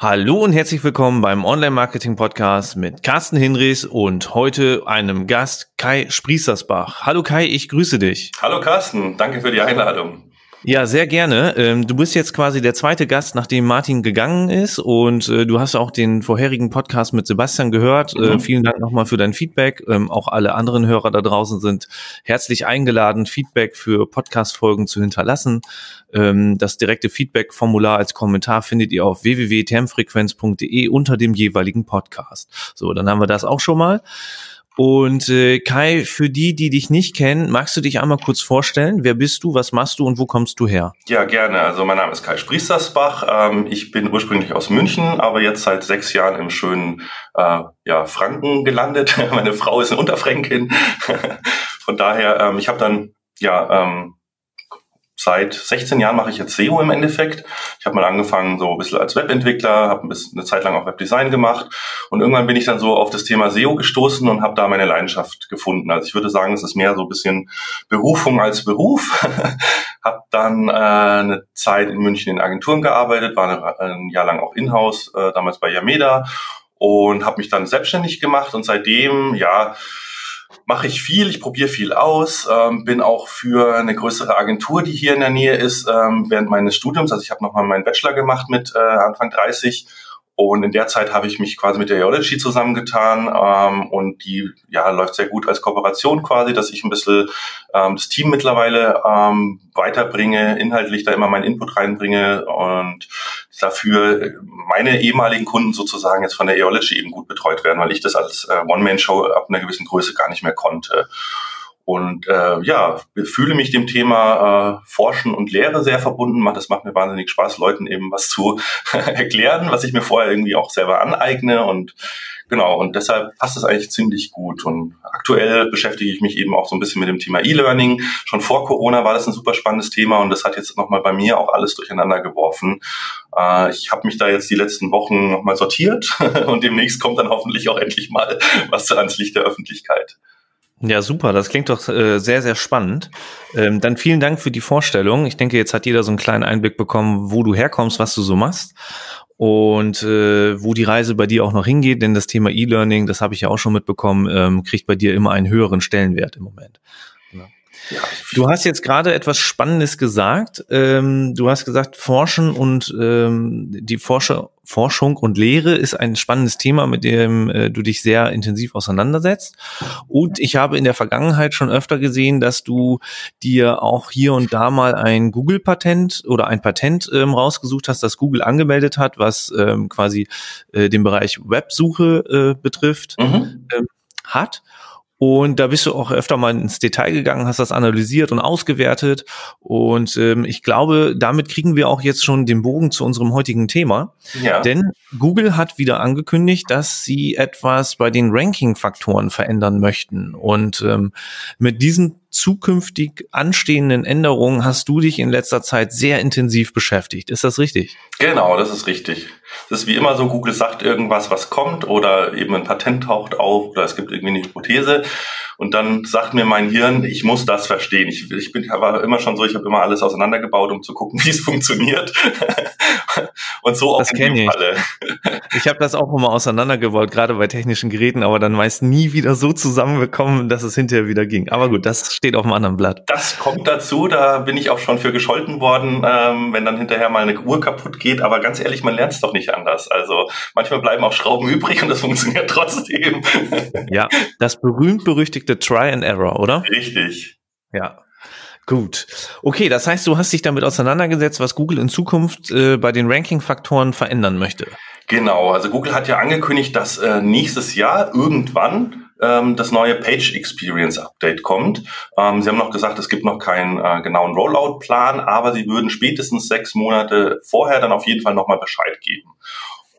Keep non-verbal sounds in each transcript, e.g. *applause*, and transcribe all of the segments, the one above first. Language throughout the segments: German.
Hallo und herzlich willkommen beim Online-Marketing-Podcast mit Carsten Hinrichs und heute einem Gast Kai Sprießersbach. Hallo Kai, ich grüße dich. Hallo Carsten, danke für die Einladung. Ja, sehr gerne. Ähm, du bist jetzt quasi der zweite Gast, nachdem Martin gegangen ist und äh, du hast auch den vorherigen Podcast mit Sebastian gehört. Äh, mhm. vielen Dank nochmal für dein Feedback. Ähm, auch alle anderen Hörer da draußen sind herzlich eingeladen, Feedback für Podcast-Folgen zu hinterlassen. Ähm, das direkte Feedback-Formular als Kommentar findet ihr auf www.termfrequenz.de unter dem jeweiligen Podcast. So, dann haben wir das auch schon mal. Und äh, Kai, für die, die dich nicht kennen, magst du dich einmal kurz vorstellen? Wer bist du, was machst du und wo kommst du her? Ja, gerne. Also mein Name ist Kai Spriestersbach. Ähm, ich bin ursprünglich aus München, aber jetzt seit sechs Jahren im schönen äh, ja, Franken gelandet. *laughs* Meine Frau ist eine Unterfränkin. *laughs* Von daher, ähm, ich habe dann ja ähm, seit 16 Jahren mache ich jetzt SEO im Endeffekt. Ich habe mal angefangen so ein bisschen als Webentwickler, habe ein bisschen eine Zeit lang auch Webdesign gemacht und irgendwann bin ich dann so auf das Thema SEO gestoßen und habe da meine Leidenschaft gefunden. Also ich würde sagen, es ist mehr so ein bisschen Berufung als Beruf. *laughs* habe dann äh, eine Zeit in München in Agenturen gearbeitet, war ein Jahr lang auch in-house, äh, damals bei Yameda und habe mich dann selbstständig gemacht und seitdem ja mache ich viel, ich probiere viel aus, ähm, bin auch für eine größere Agentur, die hier in der Nähe ist, ähm, während meines Studiums. Also ich habe nochmal meinen Bachelor gemacht mit äh, Anfang 30 und in der Zeit habe ich mich quasi mit der Eology zusammengetan ähm, und die ja läuft sehr gut als Kooperation quasi, dass ich ein bisschen ähm, das Team mittlerweile ähm, weiterbringe, inhaltlich da immer meinen Input reinbringe und dafür meine ehemaligen Kunden sozusagen jetzt von der Eology eben gut betreut werden, weil ich das als äh, One-Man-Show ab einer gewissen Größe gar nicht mehr konnte. Und äh, ja, fühle mich dem Thema äh, Forschen und Lehre sehr verbunden. Das macht mir wahnsinnig Spaß, Leuten eben was zu *laughs* erklären, was ich mir vorher irgendwie auch selber aneigne. Und genau, und deshalb passt es eigentlich ziemlich gut. Und aktuell beschäftige ich mich eben auch so ein bisschen mit dem Thema E-Learning. Schon vor Corona war das ein super spannendes Thema und das hat jetzt nochmal bei mir auch alles durcheinander geworfen. Äh, ich habe mich da jetzt die letzten Wochen nochmal sortiert *laughs* und demnächst kommt dann hoffentlich auch endlich mal was ans Licht der Öffentlichkeit. Ja, super. Das klingt doch äh, sehr, sehr spannend. Ähm, dann vielen Dank für die Vorstellung. Ich denke, jetzt hat jeder so einen kleinen Einblick bekommen, wo du herkommst, was du so machst und äh, wo die Reise bei dir auch noch hingeht. Denn das Thema E-Learning, das habe ich ja auch schon mitbekommen, ähm, kriegt bei dir immer einen höheren Stellenwert im Moment. Ja. Du hast jetzt gerade etwas Spannendes gesagt. Ähm, du hast gesagt, Forschen und ähm, die Forscher, Forschung und Lehre ist ein spannendes Thema, mit dem äh, du dich sehr intensiv auseinandersetzt. Und ich habe in der Vergangenheit schon öfter gesehen, dass du dir auch hier und da mal ein Google-Patent oder ein Patent ähm, rausgesucht hast, das Google angemeldet hat, was ähm, quasi äh, den Bereich Websuche äh, betrifft, mhm. ähm, hat. Und da bist du auch öfter mal ins Detail gegangen, hast das analysiert und ausgewertet. Und ähm, ich glaube, damit kriegen wir auch jetzt schon den Bogen zu unserem heutigen Thema. Ja. Denn Google hat wieder angekündigt, dass sie etwas bei den Ranking-Faktoren verändern möchten. Und ähm, mit diesen zukünftig anstehenden Änderungen hast du dich in letzter Zeit sehr intensiv beschäftigt. Ist das richtig? Genau, das ist richtig. Das ist wie immer so, Google sagt irgendwas, was kommt oder eben ein Patent taucht auf oder es gibt irgendwie eine Hypothese und dann sagt mir mein Hirn, ich muss das verstehen. Ich, ich bin war immer schon so, ich habe immer alles auseinandergebaut, um zu gucken, *laughs* wie es funktioniert. und so auch das in dem ich. Falle. Ich habe das auch immer auseinandergebaut, gerade bei technischen Geräten, aber dann meist nie wieder so zusammenbekommen, dass es hinterher wieder ging. Aber gut, das steht auf dem anderen Blatt. Das kommt dazu, da bin ich auch schon für gescholten worden, ähm, wenn dann hinterher mal eine Uhr kaputt geht. Aber ganz ehrlich, man lernt es doch nicht anders. Also manchmal bleiben auch Schrauben übrig und das *laughs* funktioniert trotzdem. Ja, das berühmt-berüchtigte Try and Error, oder? Richtig. Ja. Gut. Okay, das heißt, du hast dich damit auseinandergesetzt, was Google in Zukunft äh, bei den Ranking-Faktoren verändern möchte. Genau, also Google hat ja angekündigt, dass äh, nächstes Jahr irgendwann ähm, das neue Page Experience Update kommt. Ähm, sie haben noch gesagt, es gibt noch keinen äh, genauen Rollout-Plan, aber sie würden spätestens sechs Monate vorher dann auf jeden Fall nochmal Bescheid geben.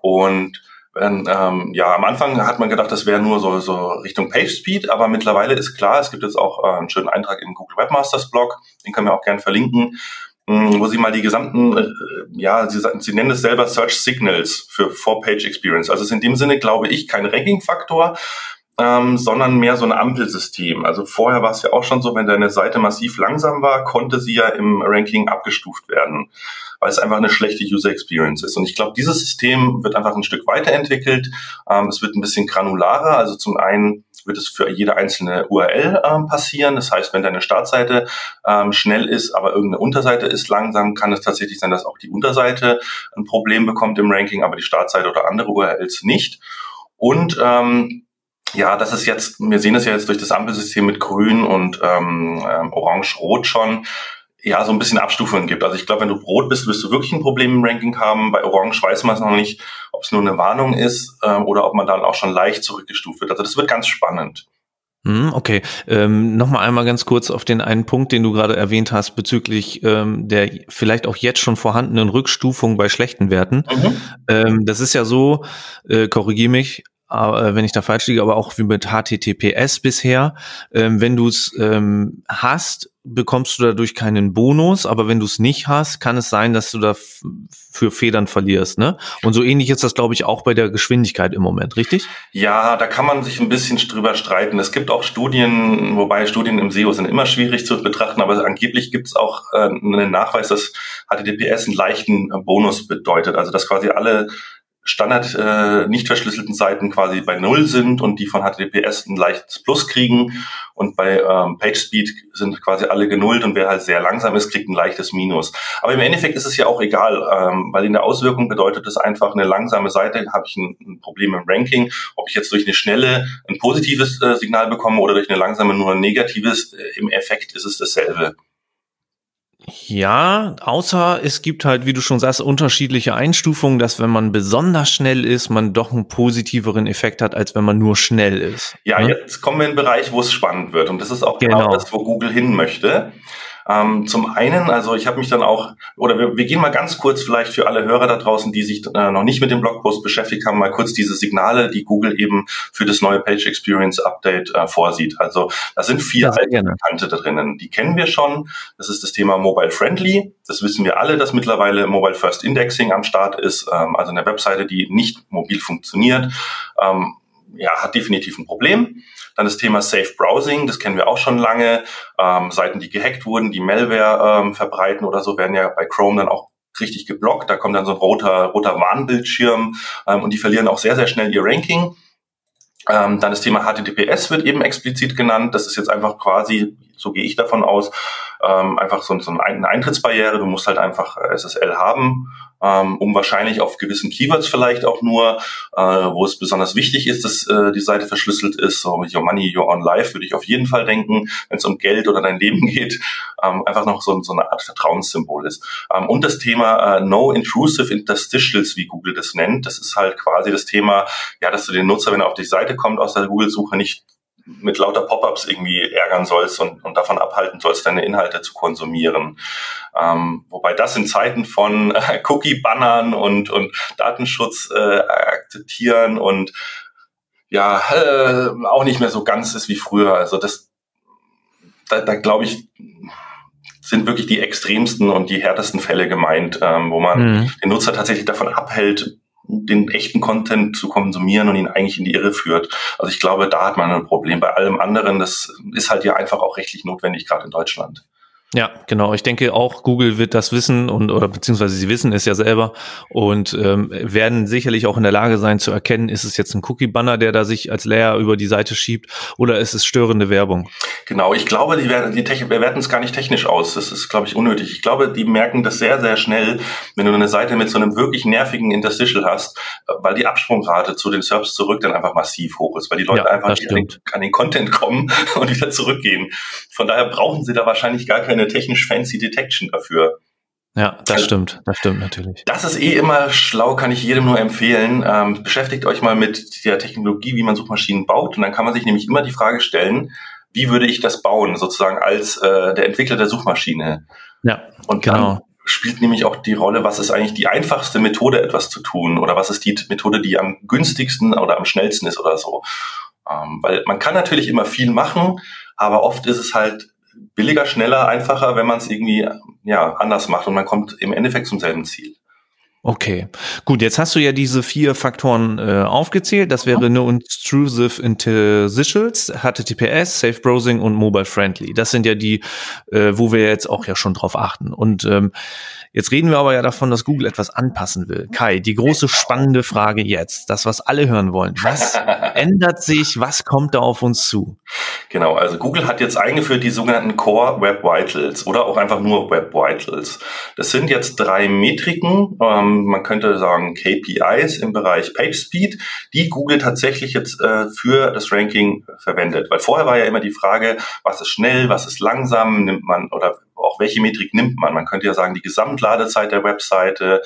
Und wenn, ähm, ja, am Anfang hat man gedacht, das wäre nur so, so Richtung Page Speed, aber mittlerweile ist klar, es gibt jetzt auch äh, einen schönen Eintrag im Google Webmasters Blog, den können wir auch gerne verlinken, mh, wo Sie mal die gesamten, äh, ja, Sie, Sie nennen es selber Search Signals für For Page Experience. Also ist in dem Sinne, glaube ich, kein Ranking-Faktor, ähm, sondern mehr so ein Ampelsystem. Also vorher war es ja auch schon so, wenn deine Seite massiv langsam war, konnte sie ja im Ranking abgestuft werden, weil es einfach eine schlechte User Experience ist. Und ich glaube, dieses System wird einfach ein Stück weiterentwickelt. Ähm, es wird ein bisschen granularer. Also zum einen wird es für jede einzelne URL ähm, passieren. Das heißt, wenn deine Startseite ähm, schnell ist, aber irgendeine Unterseite ist langsam, kann es tatsächlich sein, dass auch die Unterseite ein Problem bekommt im Ranking, aber die Startseite oder andere URLs nicht. Und ähm, ja, das ist jetzt, wir sehen es ja jetzt durch das Ampelsystem mit Grün und ähm, ähm, Orange-Rot schon, ja, so ein bisschen Abstufungen gibt. Also ich glaube, wenn du rot bist, wirst du wirklich ein Problem im Ranking haben. Bei Orange weiß man es noch nicht, ob es nur eine Warnung ist ähm, oder ob man dann auch schon leicht zurückgestuft wird. Also das wird ganz spannend. Hm, okay, ähm, nochmal einmal ganz kurz auf den einen Punkt, den du gerade erwähnt hast, bezüglich ähm, der vielleicht auch jetzt schon vorhandenen Rückstufung bei schlechten Werten. Mhm. Ähm, das ist ja so, äh, korrigier mich, äh, wenn ich da falsch liege, aber auch wie mit HTTPS bisher. Ähm, wenn du es ähm, hast, bekommst du dadurch keinen Bonus, aber wenn du es nicht hast, kann es sein, dass du da für Federn verlierst, ne? Und so ähnlich ist das, glaube ich, auch bei der Geschwindigkeit im Moment, richtig? Ja, da kann man sich ein bisschen drüber streiten. Es gibt auch Studien, wobei Studien im SEO sind immer schwierig zu betrachten, aber angeblich gibt es auch äh, einen Nachweis, dass HTTPS einen leichten Bonus bedeutet. Also dass quasi alle Standard äh, nicht verschlüsselten Seiten quasi bei Null sind und die von HTTPS ein leichtes Plus kriegen und bei ähm, PageSpeed sind quasi alle genullt und wer halt sehr langsam ist, kriegt ein leichtes Minus. Aber im Endeffekt ist es ja auch egal, ähm, weil in der Auswirkung bedeutet es einfach, eine langsame Seite habe ich ein, ein, Problem im Ranking. Ob ich jetzt durch eine schnelle ein positives äh, Signal bekomme oder durch eine langsame nur ein negatives, äh, im Effekt ist es dasselbe. Ja, außer es gibt halt, wie du schon sagst, unterschiedliche Einstufungen, dass wenn man besonders schnell ist, man doch einen positiveren Effekt hat, als wenn man nur schnell ist. Ja, ne? jetzt kommen wir in einen Bereich, wo es spannend wird. Und das ist auch genau, genau das, wo Google hin möchte. Ähm, zum einen, also ich habe mich dann auch, oder wir, wir gehen mal ganz kurz vielleicht für alle Hörer da draußen, die sich äh, noch nicht mit dem Blogpost beschäftigt haben, mal kurz diese Signale, die Google eben für das neue Page Experience Update äh, vorsieht. Also da sind vier alte Bekannte da drinnen. Die kennen wir schon. Das ist das Thema Mobile Friendly. Das wissen wir alle, dass mittlerweile Mobile First Indexing am Start ist, ähm, also eine Webseite, die nicht mobil funktioniert. Ähm, ja, hat definitiv ein Problem. Dann das Thema Safe Browsing, das kennen wir auch schon lange. Ähm, Seiten, die gehackt wurden, die Malware ähm, verbreiten oder so, werden ja bei Chrome dann auch richtig geblockt. Da kommt dann so ein roter, roter Warnbildschirm ähm, und die verlieren auch sehr, sehr schnell ihr Ranking. Ähm, dann das Thema HTTPS wird eben explizit genannt. Das ist jetzt einfach quasi, so gehe ich davon aus, ähm, einfach so, so eine Eintrittsbarriere. Du musst halt einfach SSL haben um wahrscheinlich auf gewissen Keywords vielleicht auch nur, äh, wo es besonders wichtig ist, dass äh, die Seite verschlüsselt ist. So mit Your Money, Your On Life würde ich auf jeden Fall denken, wenn es um Geld oder dein Leben *laughs* geht, ähm, einfach noch so, so eine Art Vertrauenssymbol ist. Ähm, und das Thema äh, No Intrusive Interstitials, wie Google das nennt, das ist halt quasi das Thema, ja, dass du den Nutzer, wenn er auf die Seite kommt aus der Google-Suche, nicht mit lauter Pop-ups irgendwie ärgern sollst und, und davon abhalten sollst, deine Inhalte zu konsumieren. Ähm, wobei das in Zeiten von äh, Cookie-Bannern und, und Datenschutz äh, akzeptieren und ja, äh, auch nicht mehr so ganz ist wie früher. Also das, da, da glaube ich, sind wirklich die extremsten und die härtesten Fälle gemeint, ähm, wo man mhm. den Nutzer tatsächlich davon abhält, den echten Content zu konsumieren und ihn eigentlich in die Irre führt. Also ich glaube, da hat man ein Problem. Bei allem anderen, das ist halt ja einfach auch rechtlich notwendig, gerade in Deutschland. Ja, genau. Ich denke auch Google wird das wissen und oder beziehungsweise sie wissen es ja selber und ähm, werden sicherlich auch in der Lage sein zu erkennen, ist es jetzt ein Cookie-Banner, der da sich als Layer über die Seite schiebt oder ist es störende Werbung? Genau, ich glaube, die werden die Technik, wir werten es gar nicht technisch aus. Das ist, glaube ich, unnötig. Ich glaube, die merken das sehr, sehr schnell, wenn du eine Seite mit so einem wirklich nervigen Interstitial hast, weil die Absprungrate zu den Serbs zurück dann einfach massiv hoch ist, weil die Leute ja, einfach an den, an den Content kommen *laughs* und wieder zurückgehen. Von daher brauchen sie da wahrscheinlich gar keine technisch fancy Detection dafür. Ja, das also, stimmt, das stimmt natürlich. Das ist eh immer schlau, kann ich jedem nur empfehlen. Ähm, beschäftigt euch mal mit der Technologie, wie man Suchmaschinen baut. Und dann kann man sich nämlich immer die Frage stellen, wie würde ich das bauen, sozusagen als äh, der Entwickler der Suchmaschine. Ja, und genau. Dann spielt nämlich auch die Rolle, was ist eigentlich die einfachste Methode, etwas zu tun oder was ist die Methode, die am günstigsten oder am schnellsten ist oder so. Ähm, weil man kann natürlich immer viel machen, aber oft ist es halt billiger, schneller, einfacher, wenn man es irgendwie ja, anders macht und man kommt im Endeffekt zum selben Ziel. Okay, gut, jetzt hast du ja diese vier Faktoren äh, aufgezählt. Das wäre nur Intrusive Interstitials, HTTPS, Safe Browsing und Mobile Friendly. Das sind ja die, äh, wo wir jetzt auch ja schon drauf achten. Und ähm, Jetzt reden wir aber ja davon, dass Google etwas anpassen will. Kai, die große spannende Frage jetzt, das, was alle hören wollen. Was *laughs* ändert sich? Was kommt da auf uns zu? Genau, also Google hat jetzt eingeführt die sogenannten Core Web Vitals oder auch einfach nur Web Vitals. Das sind jetzt drei Metriken, ähm, man könnte sagen KPIs im Bereich PageSpeed, die Google tatsächlich jetzt äh, für das Ranking verwendet. Weil vorher war ja immer die Frage, was ist schnell, was ist langsam, nimmt man oder auch welche Metrik nimmt man? Man könnte ja sagen, die Gesamtladezeit der Webseite.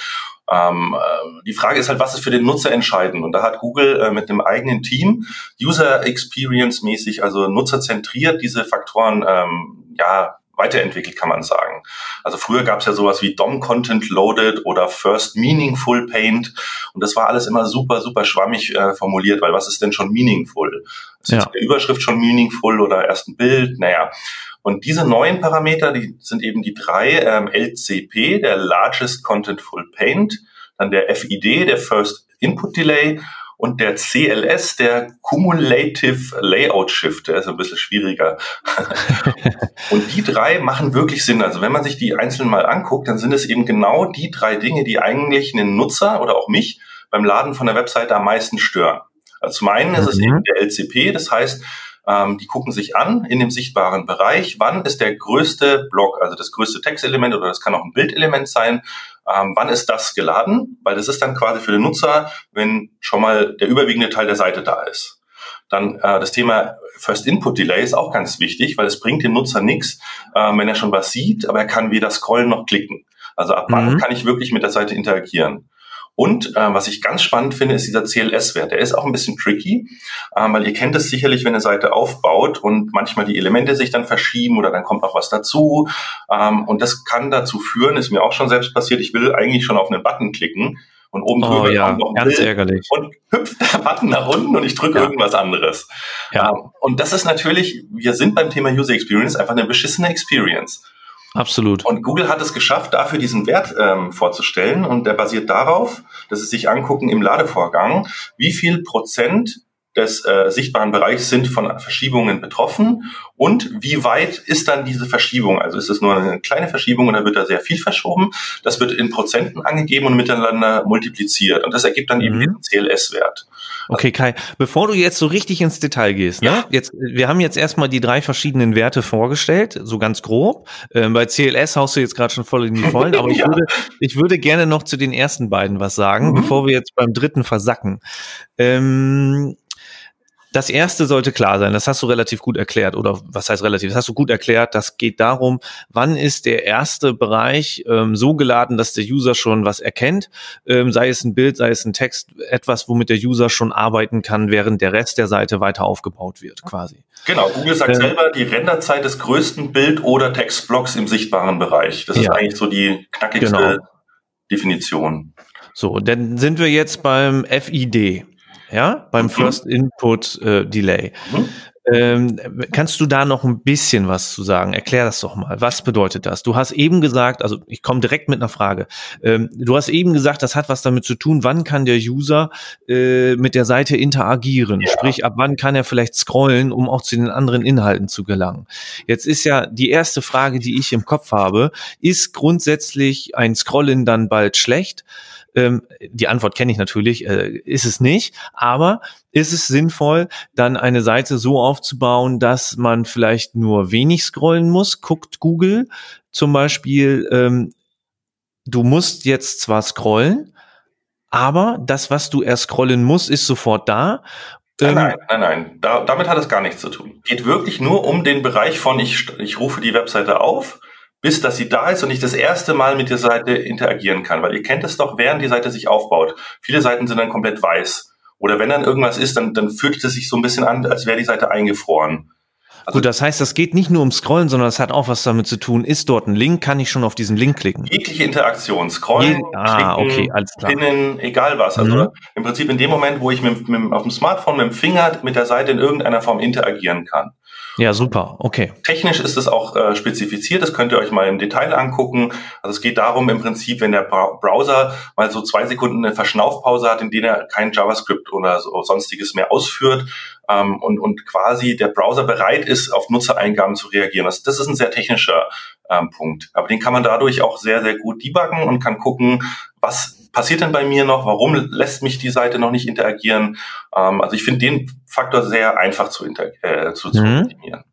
Ähm, äh, die Frage ist halt, was ist für den Nutzer entscheidend? Und da hat Google äh, mit einem eigenen Team User Experience mäßig, also nutzerzentriert diese Faktoren ähm, ja weiterentwickelt, kann man sagen. Also früher gab es ja sowas wie DOM Content Loaded oder First Meaningful Paint und das war alles immer super, super schwammig äh, formuliert, weil was ist denn schon meaningful? Ist ja. die Überschrift schon meaningful oder erst ein Bild? Naja. Und diese neuen Parameter, die sind eben die drei ähm, LCP, der Largest Contentful Paint, dann der FID, der First Input Delay und der CLS, der Cumulative Layout Shift, der ist ein bisschen schwieriger. *laughs* und die drei machen wirklich Sinn. Also wenn man sich die einzeln mal anguckt, dann sind es eben genau die drei Dinge, die eigentlich einen Nutzer oder auch mich beim Laden von der Webseite am meisten stören. Also zum einen ist es mhm. eben der LCP, das heißt, ähm, die gucken sich an in dem sichtbaren Bereich, wann ist der größte Block, also das größte Textelement oder das kann auch ein Bildelement sein, ähm, wann ist das geladen? Weil das ist dann quasi für den Nutzer, wenn schon mal der überwiegende Teil der Seite da ist. Dann äh, das Thema First Input Delay ist auch ganz wichtig, weil es bringt dem Nutzer nichts, äh, wenn er schon was sieht, aber er kann weder scrollen noch klicken. Also ab wann mhm. kann ich wirklich mit der Seite interagieren? Und äh, was ich ganz spannend finde, ist dieser CLS-Wert. Der ist auch ein bisschen tricky, äh, weil ihr kennt es sicherlich, wenn eine Seite aufbaut und manchmal die Elemente sich dann verschieben oder dann kommt noch was dazu. Ähm, und das kann dazu führen, ist mir auch schon selbst passiert, ich will eigentlich schon auf einen Button klicken und oben drüber oh, ja, kommt noch ein ganz Bild ärgerlich. und hüpft der Button nach unten und ich drücke ja. irgendwas anderes. Ja. Ähm, und das ist natürlich, wir sind beim Thema User Experience einfach eine beschissene Experience. Absolut. Und Google hat es geschafft, dafür diesen Wert ähm, vorzustellen. Und der basiert darauf, dass sie sich angucken im Ladevorgang, wie viel Prozent des äh, sichtbaren Bereichs sind von Verschiebungen betroffen und wie weit ist dann diese Verschiebung? Also ist es nur eine kleine Verschiebung oder wird da sehr viel verschoben? Das wird in Prozenten angegeben und miteinander multipliziert und das ergibt dann eben mhm. den CLS-Wert. Okay, Kai, bevor du jetzt so richtig ins Detail gehst, ne? ja. jetzt, wir haben jetzt erstmal die drei verschiedenen Werte vorgestellt, so ganz grob. Ähm, bei CLS haust du jetzt gerade schon voll in die Vollen, aber *laughs* ich, ja. würde, ich würde gerne noch zu den ersten beiden was sagen, mhm. bevor wir jetzt beim dritten versacken. Ähm, das erste sollte klar sein, das hast du relativ gut erklärt, oder was heißt relativ, das hast du gut erklärt, das geht darum, wann ist der erste Bereich ähm, so geladen, dass der User schon was erkennt, ähm, sei es ein Bild, sei es ein Text, etwas, womit der User schon arbeiten kann, während der Rest der Seite weiter aufgebaut wird, quasi. Genau, Google sagt äh, selber, die Renderzeit des größten Bild- oder Textblocks im sichtbaren Bereich. Das ja, ist eigentlich so die knackigste genau. Definition. So, dann sind wir jetzt beim FID ja, beim mhm. First Input äh, Delay. Mhm. Ähm, kannst du da noch ein bisschen was zu sagen? Erklär das doch mal. Was bedeutet das? Du hast eben gesagt, also ich komme direkt mit einer Frage. Ähm, du hast eben gesagt, das hat was damit zu tun, wann kann der User äh, mit der Seite interagieren? Ja. Sprich, ab wann kann er vielleicht scrollen, um auch zu den anderen Inhalten zu gelangen? Jetzt ist ja die erste Frage, die ich im Kopf habe, ist grundsätzlich ein Scrollen dann bald schlecht? Ähm, die Antwort kenne ich natürlich, äh, ist es nicht. Aber ist es sinnvoll, dann eine Seite so aufzubauen, dass man vielleicht nur wenig scrollen muss? Guckt Google zum Beispiel, ähm, du musst jetzt zwar scrollen, aber das, was du erst scrollen musst, ist sofort da. Nein, nein, nein, nein. Da, damit hat es gar nichts zu tun. Geht wirklich nur um den Bereich von ich, ich rufe die Webseite auf bis dass sie da ist und ich das erste Mal mit der Seite interagieren kann. Weil ihr kennt es doch, während die Seite sich aufbaut. Viele Seiten sind dann komplett weiß. Oder wenn dann irgendwas ist, dann, dann fühlt es sich so ein bisschen an, als wäre die Seite eingefroren. Also Gut, das heißt, das geht nicht nur um Scrollen, sondern es hat auch was damit zu tun. Ist dort ein Link, kann ich schon auf diesen Link klicken? Jegliche Interaktion, Scrollen, Je ah, klicken, okay, alles klar. pinnen, egal was. Also mhm. im Prinzip in dem Moment, wo ich mit, mit, auf dem Smartphone mit dem Finger mit der Seite in irgendeiner Form interagieren kann. Ja, super, okay. Technisch ist es auch äh, spezifiziert, das könnt ihr euch mal im Detail angucken. Also es geht darum im Prinzip, wenn der Browser mal so zwei Sekunden eine Verschnaufpause hat, in denen er kein JavaScript oder so sonstiges mehr ausführt ähm, und, und quasi der Browser bereit ist, auf Nutzereingaben zu reagieren. Das, das ist ein sehr technischer ähm, Punkt. Aber den kann man dadurch auch sehr, sehr gut debuggen und kann gucken, was passiert denn bei mir noch? Warum lässt mich die Seite noch nicht interagieren? Ähm, also ich finde den Faktor sehr einfach zu, äh, zu, zu mhm. optimieren.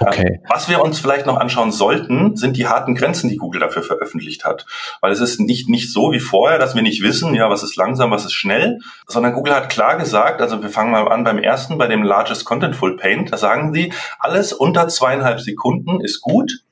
Okay. Ähm, was wir uns vielleicht noch anschauen sollten, sind die harten Grenzen, die Google dafür veröffentlicht hat. Weil es ist nicht, nicht so wie vorher, dass wir nicht wissen, ja, was ist langsam, was ist schnell, sondern Google hat klar gesagt, also wir fangen mal an beim ersten, bei dem Largest Contentful Paint, da sagen sie, alles unter zweieinhalb Sekunden ist gut.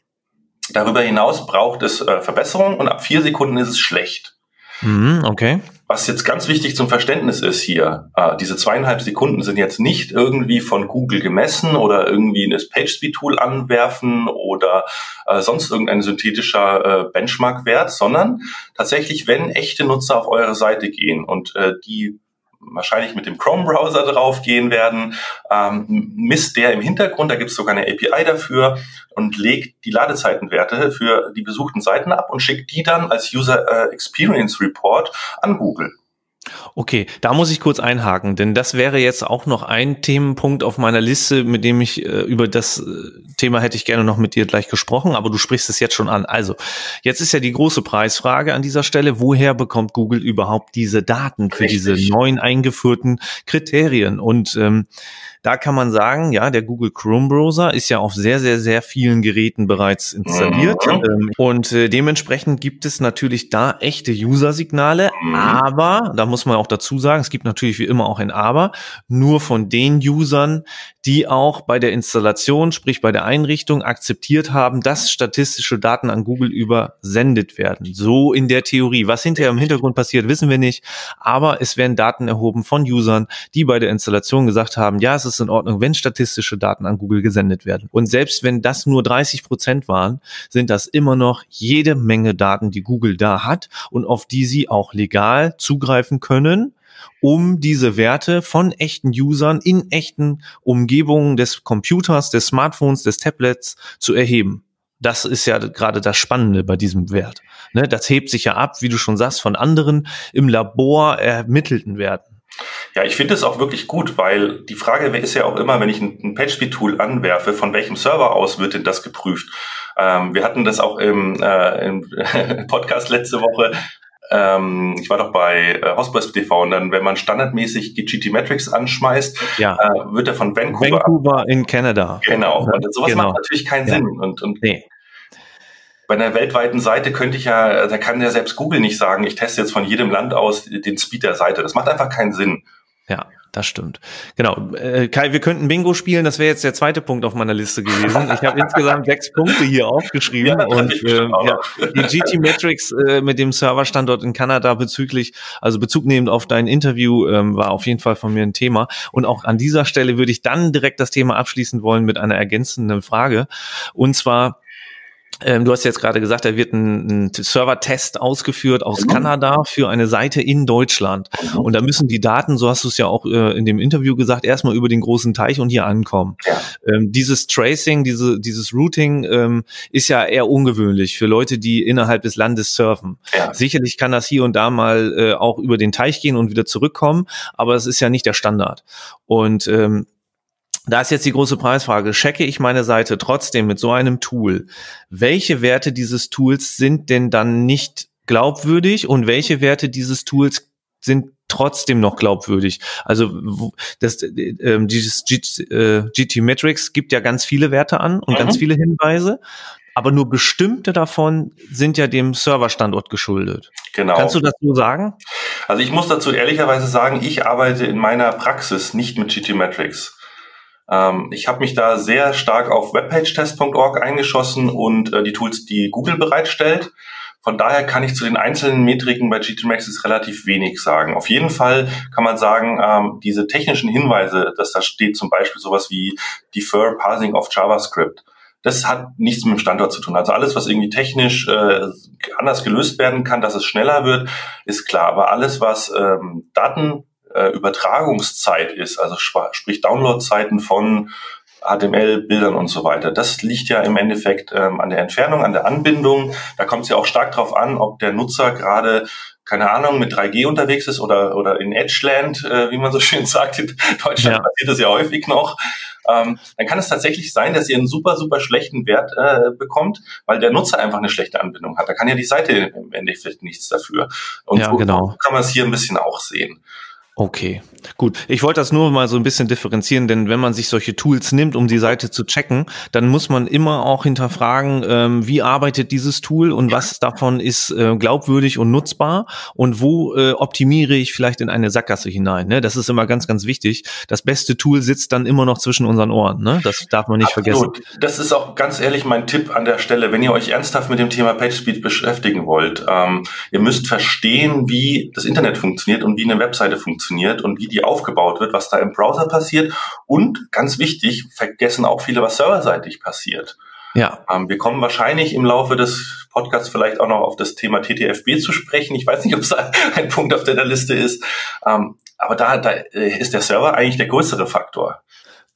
Darüber hinaus braucht es äh, Verbesserung und ab vier Sekunden ist es schlecht. Mhm, okay. Was jetzt ganz wichtig zum Verständnis ist hier, äh, diese zweieinhalb Sekunden sind jetzt nicht irgendwie von Google gemessen oder irgendwie das PageSpeed-Tool anwerfen oder äh, sonst irgendein synthetischer äh, Benchmark-Wert, sondern tatsächlich, wenn echte Nutzer auf eure Seite gehen und äh, die wahrscheinlich mit dem Chrome-Browser draufgehen werden, ähm, misst der im Hintergrund, da gibt es sogar eine API dafür und legt die Ladezeitenwerte für die besuchten Seiten ab und schickt die dann als User äh, Experience Report an Google. Okay, da muss ich kurz einhaken, denn das wäre jetzt auch noch ein Themenpunkt auf meiner Liste, mit dem ich äh, über das äh, Thema hätte ich gerne noch mit dir gleich gesprochen, aber du sprichst es jetzt schon an. Also, jetzt ist ja die große Preisfrage an dieser Stelle, woher bekommt Google überhaupt diese Daten für Richtig. diese neuen eingeführten Kriterien? Und ähm, da kann man sagen, ja, der Google Chrome Browser ist ja auf sehr, sehr, sehr vielen Geräten bereits installiert. Mhm. Ähm, und äh, dementsprechend gibt es natürlich da echte User-Signale. Mhm. Aber, da muss man auch dazu sagen, es gibt natürlich wie immer auch ein Aber, nur von den Usern, die auch bei der Installation, sprich bei der Einrichtung, akzeptiert haben, dass statistische Daten an Google übersendet werden. So in der Theorie. Was hinterher im Hintergrund passiert, wissen wir nicht. Aber es werden Daten erhoben von Usern, die bei der Installation gesagt haben, ja, es ist in Ordnung, wenn statistische Daten an Google gesendet werden. Und selbst wenn das nur 30 Prozent waren, sind das immer noch jede Menge Daten, die Google da hat und auf die sie auch legal zugreifen können um diese Werte von echten Usern in echten Umgebungen des Computers, des Smartphones, des Tablets zu erheben. Das ist ja gerade das Spannende bei diesem Wert. Ne, das hebt sich ja ab, wie du schon sagst, von anderen im Labor ermittelten Werten. Ja, ich finde es auch wirklich gut, weil die Frage ist ja auch immer, wenn ich ein, PageSpeed-Tool anwerfe, von welchem Server aus wird denn das geprüft? Ähm, wir hatten das auch im, äh, im *laughs* Podcast letzte Woche. Ähm, ich war doch bei äh, Hospitals TV und dann, wenn man standardmäßig GT Metrics anschmeißt, ja. äh, wird er von Vancouver. Vancouver in Canada. Genau. Und sowas genau. macht natürlich keinen ja. Sinn. Und, und nee bei einer weltweiten Seite könnte ich ja, da kann ja selbst Google nicht sagen, ich teste jetzt von jedem Land aus den Speed der Seite. Das macht einfach keinen Sinn. Ja, das stimmt. Genau. Äh, Kai, wir könnten Bingo spielen. Das wäre jetzt der zweite Punkt auf meiner Liste gewesen. Ich habe insgesamt sechs Punkte hier aufgeschrieben. Ja, und äh, ja, die GT Metrics äh, mit dem Serverstandort in Kanada bezüglich, also bezugnehmend auf dein Interview, ähm, war auf jeden Fall von mir ein Thema. Und auch an dieser Stelle würde ich dann direkt das Thema abschließen wollen mit einer ergänzenden Frage. Und zwar, ähm, du hast jetzt gerade gesagt, da wird ein, ein Server-Test ausgeführt aus genau. Kanada für eine Seite in Deutschland. Genau. Und da müssen die Daten, so hast du es ja auch äh, in dem Interview gesagt, erstmal über den großen Teich und hier ankommen. Ja. Ähm, dieses Tracing, diese, dieses Routing ähm, ist ja eher ungewöhnlich für Leute, die innerhalb des Landes surfen. Ja. Sicherlich kann das hier und da mal äh, auch über den Teich gehen und wieder zurückkommen, aber es ist ja nicht der Standard. Und ähm, da ist jetzt die große Preisfrage. Checke ich meine Seite trotzdem mit so einem Tool? Welche Werte dieses Tools sind denn dann nicht glaubwürdig und welche Werte dieses Tools sind trotzdem noch glaubwürdig. Also das, äh, dieses äh, GT Metrics gibt ja ganz viele Werte an und mhm. ganz viele Hinweise, aber nur bestimmte davon sind ja dem Serverstandort geschuldet. Genau. Kannst du das so sagen? Also ich muss dazu ehrlicherweise sagen, ich arbeite in meiner Praxis nicht mit GT Metrics. Ähm, ich habe mich da sehr stark auf webpagetest.org eingeschossen und äh, die Tools, die Google bereitstellt. Von daher kann ich zu den einzelnen Metriken bei GTMaxis relativ wenig sagen. Auf jeden Fall kann man sagen, ähm, diese technischen Hinweise, dass da steht zum Beispiel sowas wie Defer Parsing of JavaScript, das hat nichts mit dem Standort zu tun. Also alles, was irgendwie technisch äh, anders gelöst werden kann, dass es schneller wird, ist klar. Aber alles, was ähm, Daten äh, Übertragungszeit ist, also sprich Downloadzeiten von HTML, Bildern und so weiter. Das liegt ja im Endeffekt ähm, an der Entfernung, an der Anbindung. Da kommt es ja auch stark drauf an, ob der Nutzer gerade keine Ahnung, mit 3G unterwegs ist oder, oder in Edgeland, äh, wie man so *laughs* schön sagt, in Deutschland ja. passiert das ja häufig noch, ähm, dann kann es tatsächlich sein, dass ihr einen super, super schlechten Wert äh, bekommt, weil der Nutzer einfach eine schlechte Anbindung hat. Da kann ja die Seite im Endeffekt nichts dafür. Und ja, so genau. kann man es hier ein bisschen auch sehen. Okay, gut. Ich wollte das nur mal so ein bisschen differenzieren, denn wenn man sich solche Tools nimmt, um die Seite zu checken, dann muss man immer auch hinterfragen, ähm, wie arbeitet dieses Tool und was davon ist äh, glaubwürdig und nutzbar und wo äh, optimiere ich vielleicht in eine Sackgasse hinein. Ne? Das ist immer ganz, ganz wichtig. Das beste Tool sitzt dann immer noch zwischen unseren Ohren. Ne? Das darf man nicht Absolut. vergessen. Das ist auch ganz ehrlich mein Tipp an der Stelle, wenn ihr euch ernsthaft mit dem Thema PageSpeed beschäftigen wollt. Ähm, ihr müsst verstehen, wie das Internet funktioniert und wie eine Webseite funktioniert funktioniert und wie die aufgebaut wird, was da im Browser passiert. Und ganz wichtig, vergessen auch viele, was serverseitig passiert. Ja. Ähm, wir kommen wahrscheinlich im Laufe des Podcasts vielleicht auch noch auf das Thema TTFB zu sprechen. Ich weiß nicht, ob es *laughs* ein Punkt auf der Liste ist. Ähm, aber da, da äh, ist der Server eigentlich der größere Faktor.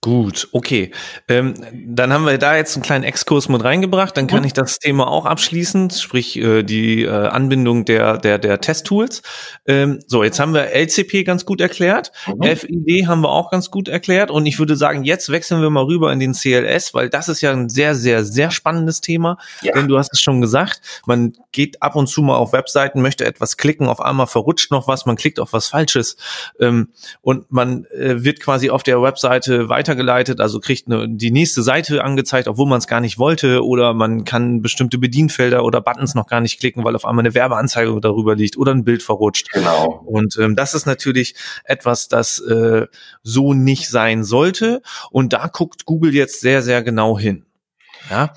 Gut, okay. Ähm, dann haben wir da jetzt einen kleinen Exkurs mit reingebracht. Dann kann mhm. ich das Thema auch abschließen, sprich äh, die äh, Anbindung der der der Testtools. Ähm, so, jetzt haben wir LCP ganz gut erklärt, mhm. FID haben wir auch ganz gut erklärt und ich würde sagen, jetzt wechseln wir mal rüber in den CLS, weil das ist ja ein sehr sehr sehr spannendes Thema. Ja. Denn du hast es schon gesagt, man geht ab und zu mal auf Webseiten, möchte etwas klicken, auf einmal verrutscht noch was, man klickt auf was Falsches ähm, und man äh, wird quasi auf der Webseite weiter weitergeleitet, also kriegt eine, die nächste Seite angezeigt, obwohl man es gar nicht wollte, oder man kann bestimmte Bedienfelder oder Buttons noch gar nicht klicken, weil auf einmal eine Werbeanzeige darüber liegt oder ein Bild verrutscht. Genau. Und ähm, das ist natürlich etwas, das äh, so nicht sein sollte. Und da guckt Google jetzt sehr, sehr genau hin. Ja.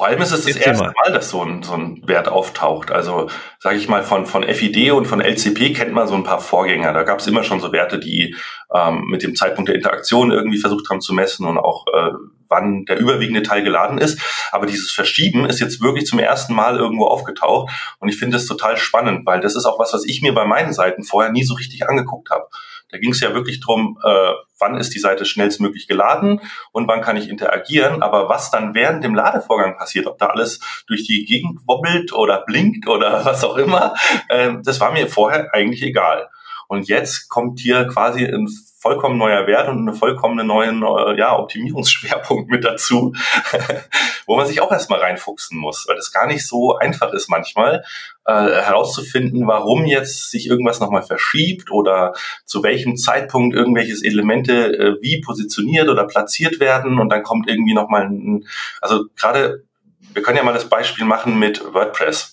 Vor allem ist es das erste Mal, dass so ein, so ein Wert auftaucht. Also sage ich mal, von, von FID und von LCP kennt man so ein paar Vorgänger. Da gab es immer schon so Werte, die ähm, mit dem Zeitpunkt der Interaktion irgendwie versucht haben zu messen und auch äh, wann der überwiegende Teil geladen ist. Aber dieses Verschieben ist jetzt wirklich zum ersten Mal irgendwo aufgetaucht. Und ich finde das total spannend, weil das ist auch was, was ich mir bei meinen Seiten vorher nie so richtig angeguckt habe. Da ging es ja wirklich drum, äh, wann ist die Seite schnellstmöglich geladen und wann kann ich interagieren. Aber was dann während dem Ladevorgang passiert, ob da alles durch die Gegend wobbelt oder blinkt oder *laughs* was auch immer, äh, das war mir vorher eigentlich egal. Und jetzt kommt hier quasi ein vollkommen neuer Wert und eine vollkommene neuen äh, ja, Optimierungsschwerpunkt mit dazu, *laughs* wo man sich auch erstmal reinfuchsen muss, weil das gar nicht so einfach ist manchmal äh, herauszufinden, warum jetzt sich irgendwas nochmal verschiebt oder zu welchem Zeitpunkt irgendwelches Elemente äh, wie positioniert oder platziert werden und dann kommt irgendwie nochmal ein, also gerade, wir können ja mal das Beispiel machen mit WordPress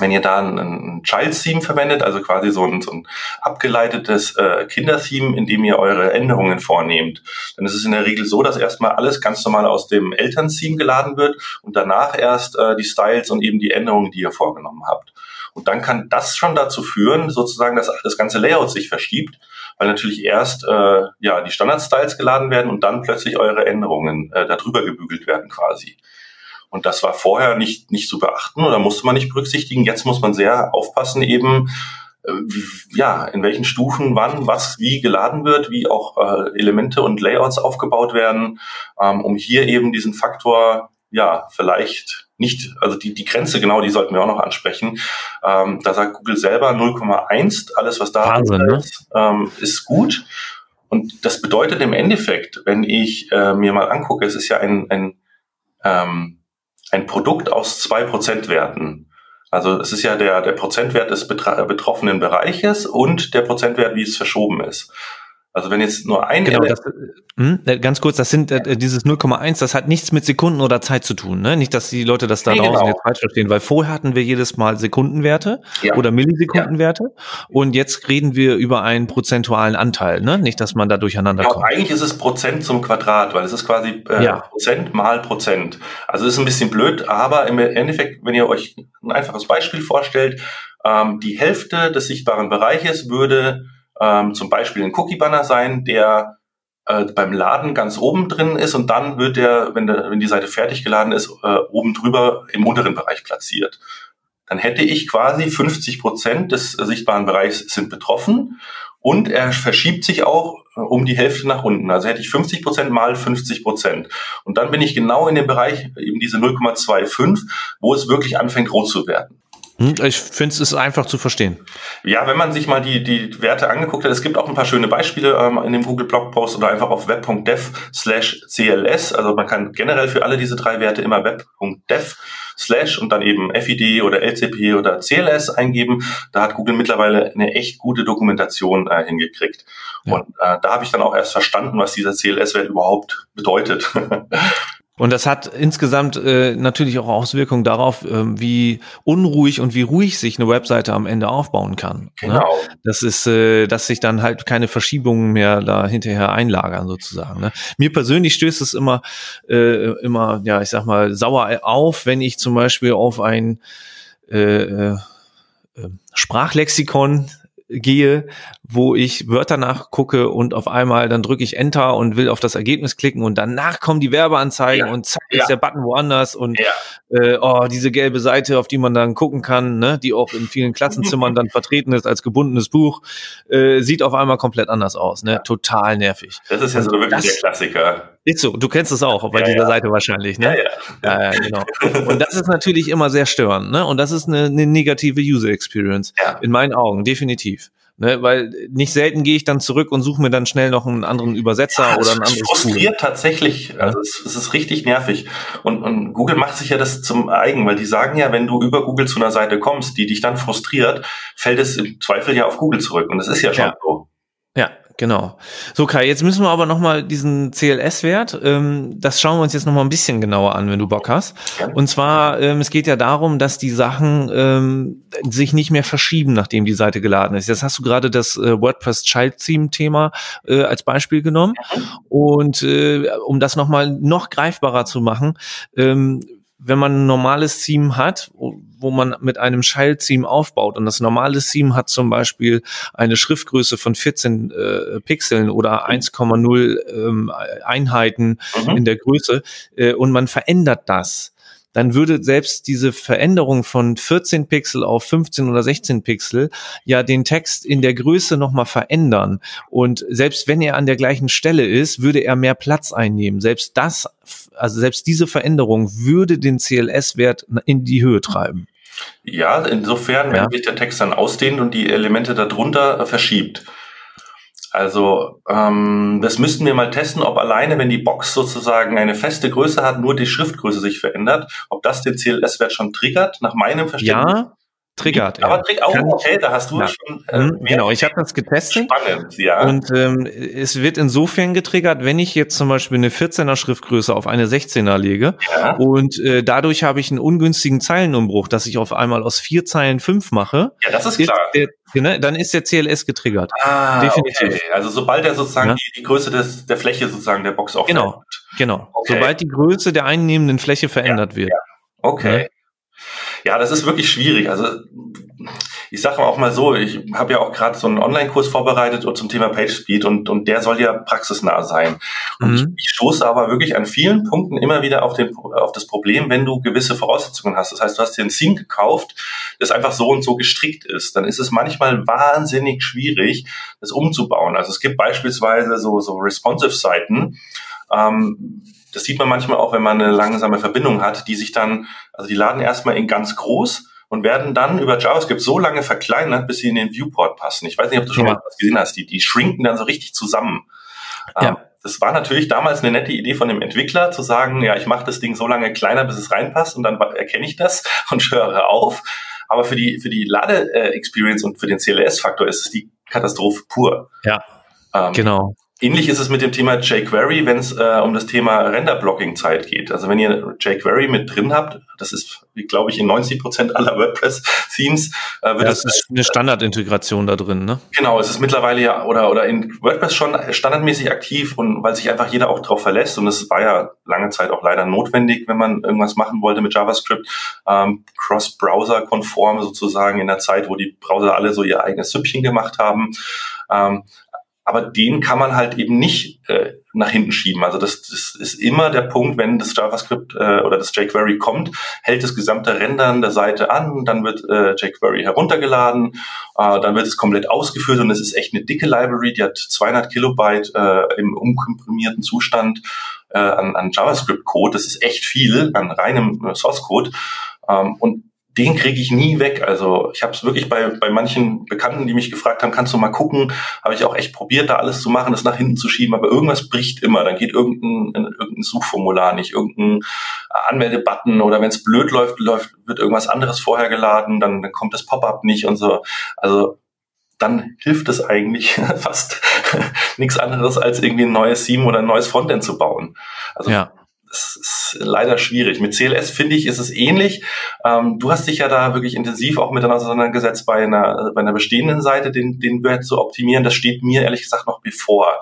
wenn ihr da ein, Child-Theme verwendet, also quasi so ein, so ein abgeleitetes äh, Kinder-Theme, in dem ihr eure Änderungen vornehmt, dann ist es in der Regel so, dass erstmal alles ganz normal aus dem Eltern-Theme geladen wird und danach erst äh, die Styles und eben die Änderungen, die ihr vorgenommen habt. Und dann kann das schon dazu führen, sozusagen, dass das ganze Layout sich verschiebt, weil natürlich erst äh, ja die Standard-Styles geladen werden und dann plötzlich eure Änderungen äh, darüber gebügelt werden quasi. Und das war vorher nicht, nicht zu beachten oder musste man nicht berücksichtigen. Jetzt muss man sehr aufpassen eben, äh, ja, in welchen Stufen wann was wie geladen wird, wie auch äh, Elemente und Layouts aufgebaut werden, ähm, um hier eben diesen Faktor, ja, vielleicht nicht, also die, die Grenze genau, die sollten wir auch noch ansprechen. Ähm, da sagt Google selber 0,1, alles was da Wahnsinn, ist, ne? ähm, ist gut. Und das bedeutet im Endeffekt, wenn ich äh, mir mal angucke, es ist ja ein, ein ähm, ein Produkt aus zwei Prozentwerten. Also es ist ja der, der Prozentwert des betroffenen Bereiches und der Prozentwert, wie es verschoben ist. Also wenn jetzt nur ein genau, das, hm, äh, ganz kurz, das sind äh, dieses 0,1, das hat nichts mit Sekunden oder Zeit zu tun, ne? Nicht, dass die Leute das da nee, draußen genau. jetzt falsch verstehen, weil vorher hatten wir jedes Mal Sekundenwerte ja. oder Millisekundenwerte ja. und jetzt reden wir über einen prozentualen Anteil, ne? Nicht, dass man da durcheinander genau, kommt. Eigentlich ist es Prozent zum Quadrat, weil es ist quasi äh, ja. Prozent mal Prozent. Also es ist ein bisschen blöd, aber im Endeffekt, wenn ihr euch ein einfaches Beispiel vorstellt, ähm, die Hälfte des sichtbaren Bereiches würde ähm, zum Beispiel ein Cookie-Banner sein, der äh, beim Laden ganz oben drin ist und dann wird der, wenn, der, wenn die Seite fertig geladen ist, äh, oben drüber im unteren Bereich platziert. dann hätte ich quasi 50 Prozent des sichtbaren Bereichs sind betroffen und er verschiebt sich auch äh, um die Hälfte nach unten. Also hätte ich 50 Prozent mal 50 Prozent. Und dann bin ich genau in dem Bereich, eben diese 0,25, wo es wirklich anfängt rot zu werden. Hm, ich finde es ist einfach zu verstehen. Ja, wenn man sich mal die, die Werte angeguckt hat, es gibt auch ein paar schöne Beispiele ähm, in dem Google Blogpost oder einfach auf web.dev slash CLS. Also man kann generell für alle diese drei Werte immer web.dev slash und dann eben FID oder LCP oder CLS eingeben. Da hat Google mittlerweile eine echt gute Dokumentation äh, hingekriegt. Ja. Und äh, da habe ich dann auch erst verstanden, was dieser CLS-Wert überhaupt bedeutet. *laughs* Und das hat insgesamt äh, natürlich auch Auswirkungen darauf, äh, wie unruhig und wie ruhig sich eine Webseite am Ende aufbauen kann. Ne? Genau. Ne? Das ist, äh, dass sich dann halt keine Verschiebungen mehr da hinterher einlagern sozusagen. Ne? Mir persönlich stößt es immer, äh, immer, ja, ich sag mal, sauer auf, wenn ich zum Beispiel auf ein äh, äh, Sprachlexikon gehe, wo ich Wörter nachgucke und auf einmal dann drücke ich Enter und will auf das Ergebnis klicken und danach kommen die Werbeanzeigen ja. und zack ja. ist der Button woanders und ja. äh, oh, diese gelbe Seite, auf die man dann gucken kann, ne, die auch in vielen Klassenzimmern dann vertreten ist als gebundenes Buch, äh, sieht auf einmal komplett anders aus, ne, total nervig. Das ist ja so wirklich das, der Klassiker. Ist so, du kennst es auch bei dieser Seite wahrscheinlich, ne? Ja, ja. ja, genau. *laughs* Und das ist natürlich immer sehr störend, ne? Und das ist eine, eine negative User Experience in meinen Augen, definitiv. Ne, weil nicht selten gehe ich dann zurück und suche mir dann schnell noch einen anderen Übersetzer ja, oder ein anderes frustriert Tool. tatsächlich. Also es, es, ist richtig nervig. Und, und Google macht sich ja das zum eigen, weil die sagen ja, wenn du über Google zu einer Seite kommst, die dich dann frustriert, fällt es im Zweifel ja auf Google zurück. Und das ist ja schon ja. so. Ja, Genau. So Kai, jetzt müssen wir aber noch mal diesen CLS-Wert, ähm, das schauen wir uns jetzt noch mal ein bisschen genauer an, wenn du Bock hast. Und zwar, ähm, es geht ja darum, dass die Sachen ähm, sich nicht mehr verschieben, nachdem die Seite geladen ist. Jetzt hast du gerade das äh, WordPress Child Theme Thema äh, als Beispiel genommen. Mhm. Und äh, um das noch mal noch greifbarer zu machen, ähm, wenn man ein normales Theme hat, wo man mit einem Child-Theme aufbaut und das normale Theme hat zum Beispiel eine Schriftgröße von 14 äh, Pixeln oder 1,0 ähm, Einheiten mhm. in der Größe äh, und man verändert das, dann würde selbst diese Veränderung von 14 Pixel auf 15 oder 16 Pixel ja den Text in der Größe nochmal verändern. Und selbst wenn er an der gleichen Stelle ist, würde er mehr Platz einnehmen. Selbst das, also selbst diese Veränderung würde den CLS-Wert in die Höhe treiben. Ja, insofern, wenn sich der Text dann ausdehnt und die Elemente darunter verschiebt. Also ähm, das müssten wir mal testen, ob alleine, wenn die Box sozusagen eine feste Größe hat, nur die Schriftgröße sich verändert, ob das den CLS-Wert schon triggert, nach meinem Verständnis. Ja, triggert. Aber trick auch, okay, da hast du ja. schon. Äh, mhm, genau, ich habe das getestet. Spannend, ja. Und ähm, es wird insofern getriggert, wenn ich jetzt zum Beispiel eine 14er Schriftgröße auf eine 16er lege ja. und äh, dadurch habe ich einen ungünstigen Zeilenumbruch, dass ich auf einmal aus vier Zeilen fünf mache. Ja, das ist klar. Der, ne, dann ist der CLS getriggert. Ah, Definitiv. Okay. Also sobald er sozusagen ja. die, die, Größe des, der Fläche sozusagen der Box auch Genau, genau. Okay. Sobald die Größe der einnehmenden Fläche verändert wird. Okay. Ja, das ist wirklich schwierig. Also ich sage auch mal so, ich habe ja auch gerade so einen Online-Kurs vorbereitet zum Thema PageSpeed und, und der soll ja praxisnah sein. Und mhm. ich, ich stoße aber wirklich an vielen Punkten immer wieder auf, den, auf das Problem, wenn du gewisse Voraussetzungen hast. Das heißt, du hast dir ein Theme gekauft, das einfach so und so gestrickt ist. Dann ist es manchmal wahnsinnig schwierig, das umzubauen. Also es gibt beispielsweise so, so Responsive-Seiten, ähm, das sieht man manchmal auch, wenn man eine langsame Verbindung hat, die sich dann, also die laden erstmal in ganz groß und werden dann über JavaScript so lange verkleinert, bis sie in den Viewport passen. Ich weiß nicht, ob du schon ja. mal was gesehen hast. Die, die schrinken dann so richtig zusammen. Ja. Ähm, das war natürlich damals eine nette Idee von dem Entwickler, zu sagen, ja, ich mache das Ding so lange kleiner, bis es reinpasst und dann erkenne ich das *laughs* und höre auf. Aber für die, für die Lade-Experience und für den CLS-Faktor ist es die Katastrophe pur. Ja, ähm, genau. Ähnlich ist es mit dem Thema jQuery, wenn es äh, um das Thema Render-Blocking-Zeit geht. Also wenn ihr jQuery mit drin habt, das ist, glaube ich, in 90 Prozent aller *laughs* WordPress-Themes. Äh, wird ja, das, das ist eine Standardintegration da drin, ne? Genau, es ist mittlerweile ja, oder, oder in WordPress schon standardmäßig aktiv und weil sich einfach jeder auch drauf verlässt und es war ja lange Zeit auch leider notwendig, wenn man irgendwas machen wollte mit JavaScript, ähm, Cross-Browser-konform sozusagen in der Zeit, wo die Browser alle so ihr eigenes Süppchen gemacht haben. Ähm, aber den kann man halt eben nicht äh, nach hinten schieben. Also das, das ist immer der Punkt, wenn das JavaScript äh, oder das jQuery kommt, hält das gesamte Rendern der Seite an, dann wird äh, jQuery heruntergeladen, äh, dann wird es komplett ausgeführt und es ist echt eine dicke Library, die hat 200 Kilobyte äh, im umkomprimierten Zustand äh, an, an JavaScript-Code. Das ist echt viel an reinem Source-Code. Ähm, und den kriege ich nie weg. Also ich habe es wirklich bei, bei manchen Bekannten, die mich gefragt haben, kannst du mal gucken, habe ich auch echt probiert, da alles zu machen, das nach hinten zu schieben, aber irgendwas bricht immer. Dann geht irgendein, irgendein Suchformular nicht, irgendein Anmeldebutton oder wenn es blöd läuft, läuft, wird irgendwas anderes vorher geladen, dann, dann kommt das Pop-up nicht und so. Also dann hilft es eigentlich *laughs* fast *laughs* nichts anderes, als irgendwie ein neues Theme oder ein neues Frontend zu bauen. Also ja das ist leider schwierig. Mit CLS finde ich, ist es ähnlich. Ähm, du hast dich ja da wirklich intensiv auch miteinander auseinandergesetzt bei einer, bei einer bestehenden Seite, den, den Wert zu optimieren. Das steht mir ehrlich gesagt noch bevor.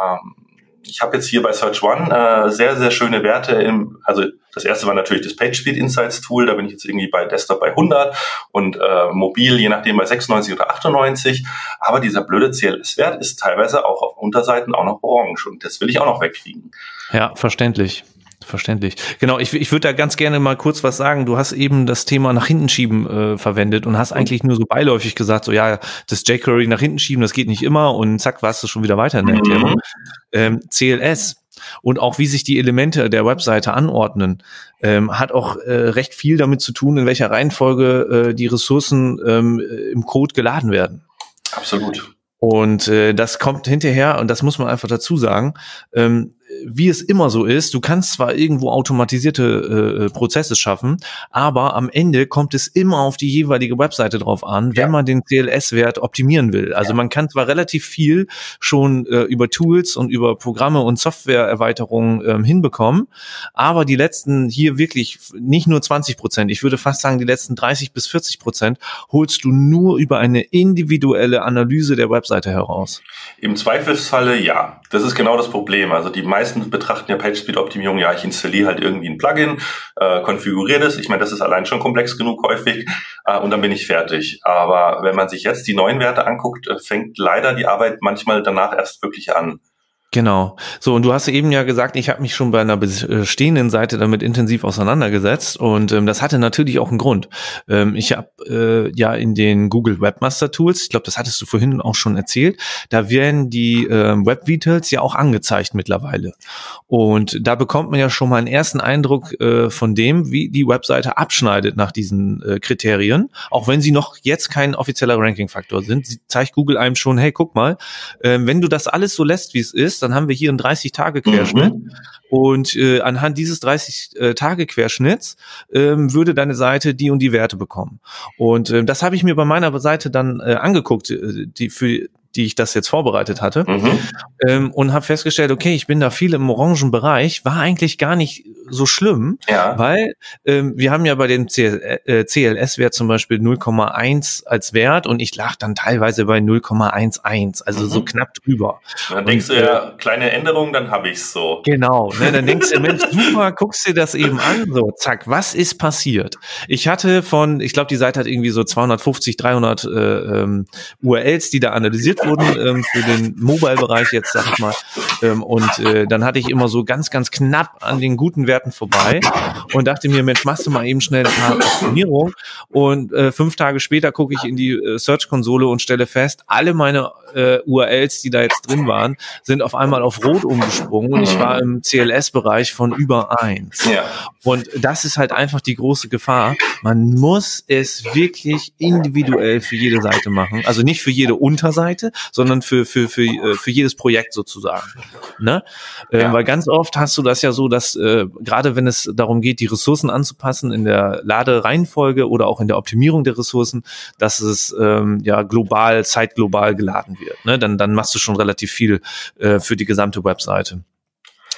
Ähm, ich habe jetzt hier bei Search One äh, sehr, sehr schöne Werte. Im, also das erste war natürlich das PageSpeed Insights Tool. Da bin ich jetzt irgendwie bei Desktop bei 100 und äh, mobil je nachdem bei 96 oder 98. Aber dieser blöde CLS-Wert ist teilweise auch auf Unterseiten auch noch orange und das will ich auch noch wegkriegen. Ja, verständlich verständlich. Genau, ich, ich würde da ganz gerne mal kurz was sagen. Du hast eben das Thema nach hinten schieben äh, verwendet und hast eigentlich nur so beiläufig gesagt, so ja, das jQuery nach hinten schieben, das geht nicht immer und zack, warst du schon wieder weiter in der Erklärung. Mhm. Ähm, CLS und auch wie sich die Elemente der Webseite anordnen, ähm, hat auch äh, recht viel damit zu tun, in welcher Reihenfolge äh, die Ressourcen ähm, im Code geladen werden. Absolut. Und äh, das kommt hinterher, und das muss man einfach dazu sagen, ähm, wie es immer so ist, du kannst zwar irgendwo automatisierte äh, Prozesse schaffen, aber am Ende kommt es immer auf die jeweilige Webseite drauf an, wenn ja. man den CLS-Wert optimieren will. Also ja. man kann zwar relativ viel schon äh, über Tools und über Programme und Softwareerweiterungen ähm, hinbekommen, aber die letzten hier wirklich nicht nur 20 Prozent, ich würde fast sagen, die letzten 30 bis 40 Prozent holst du nur über eine individuelle Analyse der Webseite heraus. Im Zweifelsfalle ja. Das ist genau das Problem. Also die meisten betrachten ja PageSpeed-Optimierung, ja, ich installiere halt irgendwie ein Plugin, äh, konfiguriere das. Ich meine, das ist allein schon komplex genug häufig äh, und dann bin ich fertig. Aber wenn man sich jetzt die neuen Werte anguckt, äh, fängt leider die Arbeit manchmal danach erst wirklich an. Genau. So, und du hast eben ja gesagt, ich habe mich schon bei einer bestehenden Seite damit intensiv auseinandergesetzt und ähm, das hatte natürlich auch einen Grund. Ähm, ich habe äh, ja in den Google Webmaster Tools, ich glaube, das hattest du vorhin auch schon erzählt, da werden die äh, Web Vitals ja auch angezeigt mittlerweile. Und da bekommt man ja schon mal einen ersten Eindruck äh, von dem, wie die Webseite abschneidet nach diesen äh, Kriterien, auch wenn sie noch jetzt kein offizieller Ranking-Faktor sind. Zeigt Google einem schon, hey, guck mal, äh, wenn du das alles so lässt, wie es ist, dann haben wir hier einen 30-Tage-Querschnitt. Mhm. Und äh, anhand dieses 30-Tage-Querschnitts ähm, würde deine Seite die und die Werte bekommen. Und äh, das habe ich mir bei meiner Seite dann äh, angeguckt, äh, die für die ich das jetzt vorbereitet hatte mhm. ähm, und habe festgestellt, okay, ich bin da viel im orangen Bereich, war eigentlich gar nicht so schlimm, ja. weil ähm, wir haben ja bei dem CL, äh, CLS-Wert zum Beispiel 0,1 als Wert und ich lag dann teilweise bei 0,11, also mhm. so knapp drüber. dann und, denkst du ja, äh, kleine Änderung, dann habe ich's so. Genau, ne, dann denkst du, *laughs* Mensch, super, guckst dir das eben an, so, zack, was ist passiert? Ich hatte von, ich glaube, die Seite hat irgendwie so 250, 300 äh, ähm, URLs, die da analysiert wurden ähm, für den Mobile-Bereich jetzt, sag ich mal. Ähm, und äh, dann hatte ich immer so ganz, ganz knapp an den guten Werten vorbei und dachte mir, Mensch, machst du mal eben schnell ein paar Optimierungen. Und äh, fünf Tage später gucke ich in die äh, Search-Konsole und stelle fest, alle meine äh, URLs, die da jetzt drin waren, sind auf einmal auf Rot umgesprungen und ich war im CLS-Bereich von über eins. Ja. Und das ist halt einfach die große Gefahr. Man muss es wirklich individuell für jede Seite machen. Also nicht für jede Unterseite, sondern für, für, für, äh, für jedes Projekt sozusagen. Ne? Äh, ja. Weil ganz oft hast du das ja so, dass äh, gerade wenn es darum geht, die Ressourcen anzupassen in der Ladereihenfolge oder auch in der Optimierung der Ressourcen, dass es ähm, ja global, zeitglobal geladen wird. Ne? Dann, dann machst du schon relativ viel äh, für die gesamte Webseite.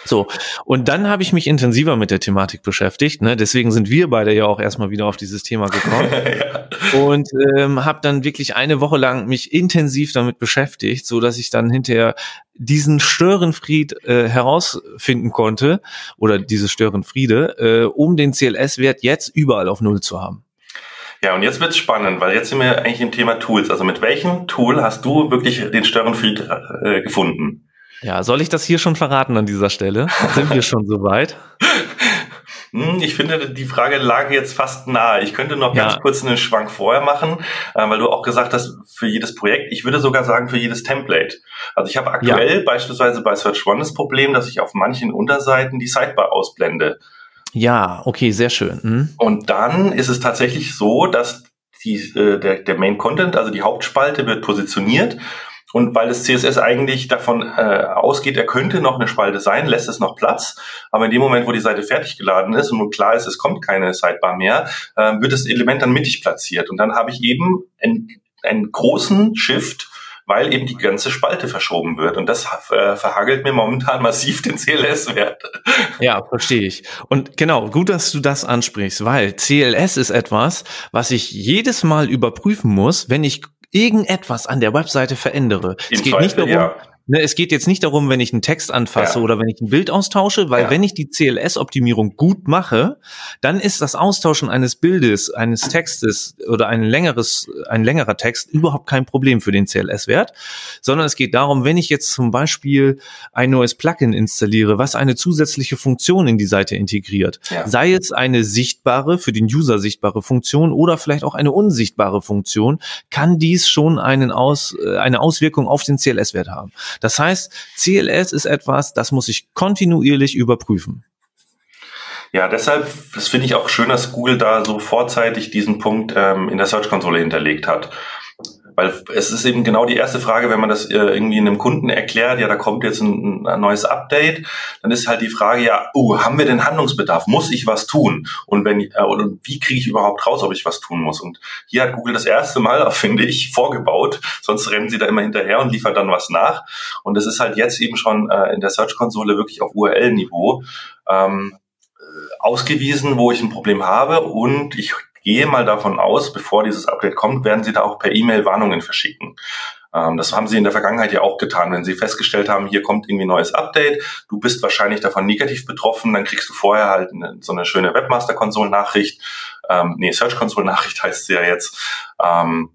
So, und dann habe ich mich intensiver mit der Thematik beschäftigt. Ne? Deswegen sind wir beide ja auch erstmal wieder auf dieses Thema gekommen. *laughs* ja. Und ähm, habe dann wirklich eine Woche lang mich intensiv damit beschäftigt, so dass ich dann hinterher diesen Störenfried äh, herausfinden konnte oder diese Störenfriede, äh, um den CLS-Wert jetzt überall auf Null zu haben. Ja, und jetzt wird's spannend, weil jetzt sind wir eigentlich im Thema Tools. Also mit welchem Tool hast du wirklich den Störenfried äh, gefunden? Ja, soll ich das hier schon verraten an dieser Stelle? Sind wir schon soweit? *laughs* Hm, ich finde, die Frage lag jetzt fast nahe. Ich könnte noch ja. ganz kurz einen Schwank vorher machen, äh, weil du auch gesagt hast, für jedes Projekt, ich würde sogar sagen, für jedes Template. Also ich habe aktuell ja. beispielsweise bei Search One das Problem, dass ich auf manchen Unterseiten die Sidebar ausblende. Ja, okay, sehr schön. Mhm. Und dann ist es tatsächlich so, dass die, äh, der, der Main Content, also die Hauptspalte, wird positioniert und weil das CSS eigentlich davon äh, ausgeht, er könnte noch eine Spalte sein, lässt es noch Platz. Aber in dem Moment, wo die Seite fertig geladen ist und nun klar ist, es kommt keine Sidebar mehr, äh, wird das Element dann mittig platziert. Und dann habe ich eben einen, einen großen Shift weil eben die ganze Spalte verschoben wird. Und das äh, verhagelt mir momentan massiv den CLS-Wert. Ja, verstehe ich. Und genau, gut, dass du das ansprichst, weil CLS ist etwas, was ich jedes Mal überprüfen muss, wenn ich irgendetwas an der Webseite verändere. Im es geht Zweifel, nicht darum, ja. Ne, es geht jetzt nicht darum, wenn ich einen Text anfasse ja. oder wenn ich ein Bild austausche, weil ja. wenn ich die CLS-Optimierung gut mache, dann ist das Austauschen eines Bildes, eines Textes oder ein längeres, ein längerer Text überhaupt kein Problem für den CLS-Wert, sondern es geht darum, wenn ich jetzt zum Beispiel ein neues Plugin installiere, was eine zusätzliche Funktion in die Seite integriert, ja. sei es eine sichtbare, für den User sichtbare Funktion oder vielleicht auch eine unsichtbare Funktion, kann dies schon einen Aus, äh, eine Auswirkung auf den CLS-Wert haben. Das heißt, CLS ist etwas, das muss ich kontinuierlich überprüfen. Ja, deshalb, das finde ich auch schön, dass Google da so vorzeitig diesen Punkt ähm, in der Search-Konsole hinterlegt hat. Weil es ist eben genau die erste Frage, wenn man das äh, irgendwie einem Kunden erklärt, ja, da kommt jetzt ein, ein, neues Update, dann ist halt die Frage, ja, oh, haben wir denn Handlungsbedarf? Muss ich was tun? Und wenn äh, und wie kriege ich überhaupt raus, ob ich was tun muss? Und hier hat Google das erste Mal, *laughs* finde ich, vorgebaut, sonst rennen sie da immer hinterher und liefern dann was nach. Und das ist halt jetzt eben schon äh, in der Search-Konsole wirklich auf URL-Niveau. Ähm, äh, ausgewiesen, wo ich ein Problem habe und ich gehe mal davon aus, bevor dieses Update kommt, werden Sie da auch per E-Mail Warnungen verschicken. Ähm, das haben Sie in der Vergangenheit ja auch getan. Wenn Sie festgestellt haben, hier kommt irgendwie ein neues Update, du bist wahrscheinlich davon negativ betroffen, dann kriegst du vorher halt eine, so eine schöne Webmaster-Console-Nachricht. Ähm, nee, Search-Console-Nachricht *laughs* heißt sie ja jetzt. Ähm,